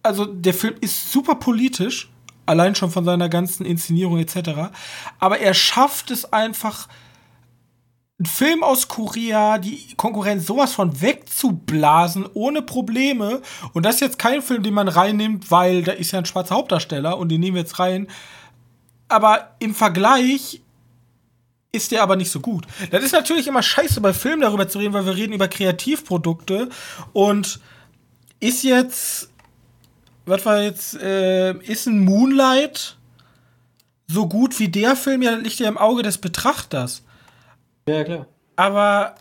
S1: Also der Film ist super politisch, allein schon von seiner ganzen Inszenierung etc. Aber er schafft es einfach ein Film aus Korea, die Konkurrenz sowas von wegzublasen, ohne Probleme. Und das ist jetzt kein Film, den man reinnimmt, weil da ist ja ein schwarzer Hauptdarsteller und den nehmen wir jetzt rein. Aber im Vergleich ist der aber nicht so gut. Das ist natürlich immer scheiße bei Filmen darüber zu reden, weil wir reden über Kreativprodukte und ist jetzt, was war jetzt, äh, ist ein Moonlight so gut wie der Film? Ja, liegt ja im Auge des Betrachters.
S2: Ja, klar.
S1: Aber.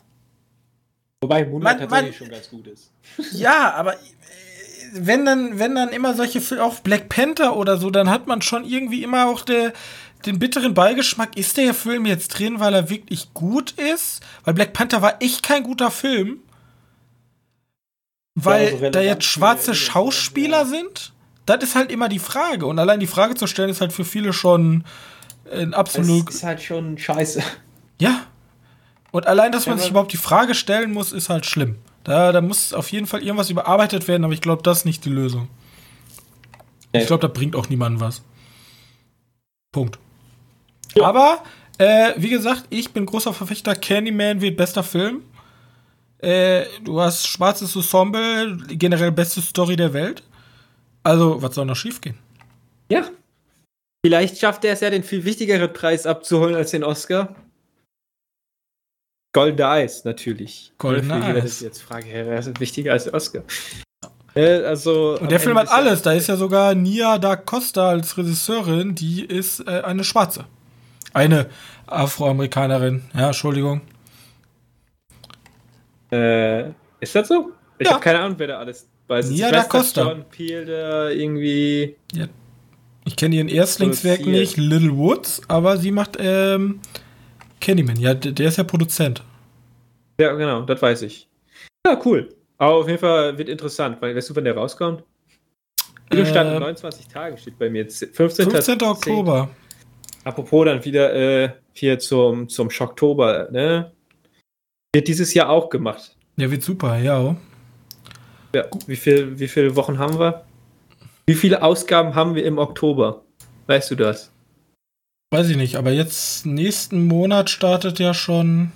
S2: Wobei Moonlight man, tatsächlich man, schon ganz gut ist.
S1: Ja, aber äh, wenn dann, wenn dann immer solche Filme, auch Black Panther oder so, dann hat man schon irgendwie immer auch der, den bitteren Beigeschmack, ist der Film jetzt drin, weil er wirklich gut ist? Weil Black Panther war echt kein guter Film. Weil ja, also da jetzt schwarze Schauspieler ja. sind? Das ist halt immer die Frage. Und allein die Frage zu stellen, ist halt für viele schon ein absolut.
S2: Das ist halt schon scheiße.
S1: Ja, und allein, dass man sich überhaupt die Frage stellen muss, ist halt schlimm. Da, da muss auf jeden Fall irgendwas überarbeitet werden, aber ich glaube, das ist nicht die Lösung. Ich glaube, da bringt auch niemandem was. Punkt. Ja. Aber, äh, wie gesagt, ich bin großer Verfechter. Candyman wird bester Film. Äh, du hast schwarzes Ensemble, generell beste Story der Welt. Also, was soll noch schiefgehen?
S2: Ja. Vielleicht schafft er es ja, den viel wichtigeren Preis abzuholen als den Oscar. Golden Eyes, natürlich.
S1: Golden Eyes.
S2: Jetzt frage, wer ist wichtiger als Oscar? Äh, also,
S1: Und der Film hat alles. Da ist ja sogar Nia da Costa als Regisseurin, die ist äh, eine Schwarze. Eine Afroamerikanerin. Ja, Entschuldigung.
S2: Äh, ist das so? Ich ja. habe keine Ahnung, wer da alles
S1: weiß. Nia da Costa.
S2: John Peel, der irgendwie.
S1: Ja. Ich kenne ihren Erstlingswerk nicht, Little Woods, aber sie macht ähm, Candyman, ja, der ist ja Produzent.
S2: Ja, genau, das weiß ich. Ja, cool. Aber auf jeden Fall wird interessant, weil weißt du, wann der rauskommt? Äh, in 29 Tagen steht bei mir. 15.
S1: 15. Oktober.
S2: Apropos dann wieder äh, hier zum, zum Schocktober, ne? Wird dieses Jahr auch gemacht.
S1: Ja, wird super, ja.
S2: Ja, wie, viel, wie viele Wochen haben wir? Wie viele Ausgaben haben wir im Oktober? Weißt du das?
S1: Weiß ich nicht, aber jetzt nächsten Monat startet ja schon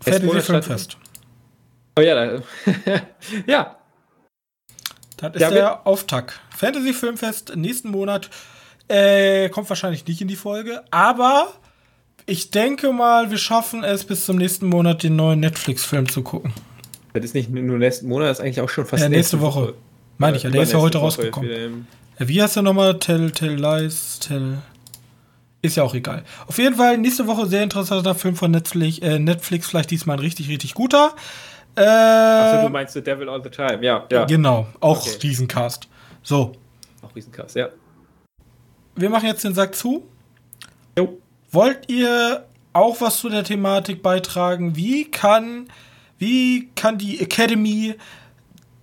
S1: Fantasy Filmfest.
S2: Oh ja, da, ja.
S1: Das ist ja, der Auftakt. Fantasy Filmfest nächsten Monat. Äh, kommt wahrscheinlich nicht in die Folge, aber ich denke mal, wir schaffen es bis zum nächsten Monat den neuen Netflix-Film zu gucken.
S2: Das ist nicht nur nächsten Monat, das ist eigentlich auch schon fast
S1: ja, nächste, nächste Woche. Woche. Meine ich ja, der ist ja heute rausgekommen. Wie heißt der nochmal? Tell, Tell Lies, Tell. Ist ja auch egal. Auf jeden Fall nächste Woche sehr interessanter Film von Netflix, äh, Netflix vielleicht diesmal ein richtig, richtig guter.
S2: Äh, Achso, du meinst The Devil All the Time, ja. ja.
S1: Genau, auch okay. Riesencast. So.
S2: Auch Riesencast, ja.
S1: Wir machen jetzt den Sack zu. Jo. Wollt ihr auch was zu der Thematik beitragen? Wie kann, wie kann die Academy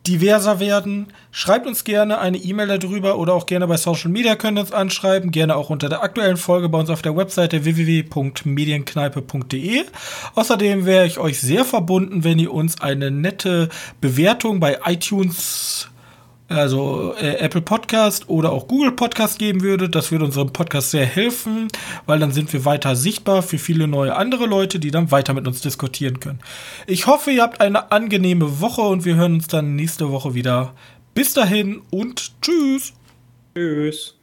S1: diverser werden. Schreibt uns gerne eine E-Mail darüber oder auch gerne bei Social Media könnt ihr uns anschreiben. Gerne auch unter der aktuellen Folge bei uns auf der Webseite www.medienkneipe.de. Außerdem wäre ich euch sehr verbunden, wenn ihr uns eine nette Bewertung bei iTunes also äh, Apple Podcast oder auch Google Podcast geben würde. Das würde unserem Podcast sehr helfen, weil dann sind wir weiter sichtbar für viele neue andere Leute, die dann weiter mit uns diskutieren können. Ich hoffe, ihr habt eine angenehme Woche und wir hören uns dann nächste Woche wieder. Bis dahin und tschüss.
S2: Tschüss.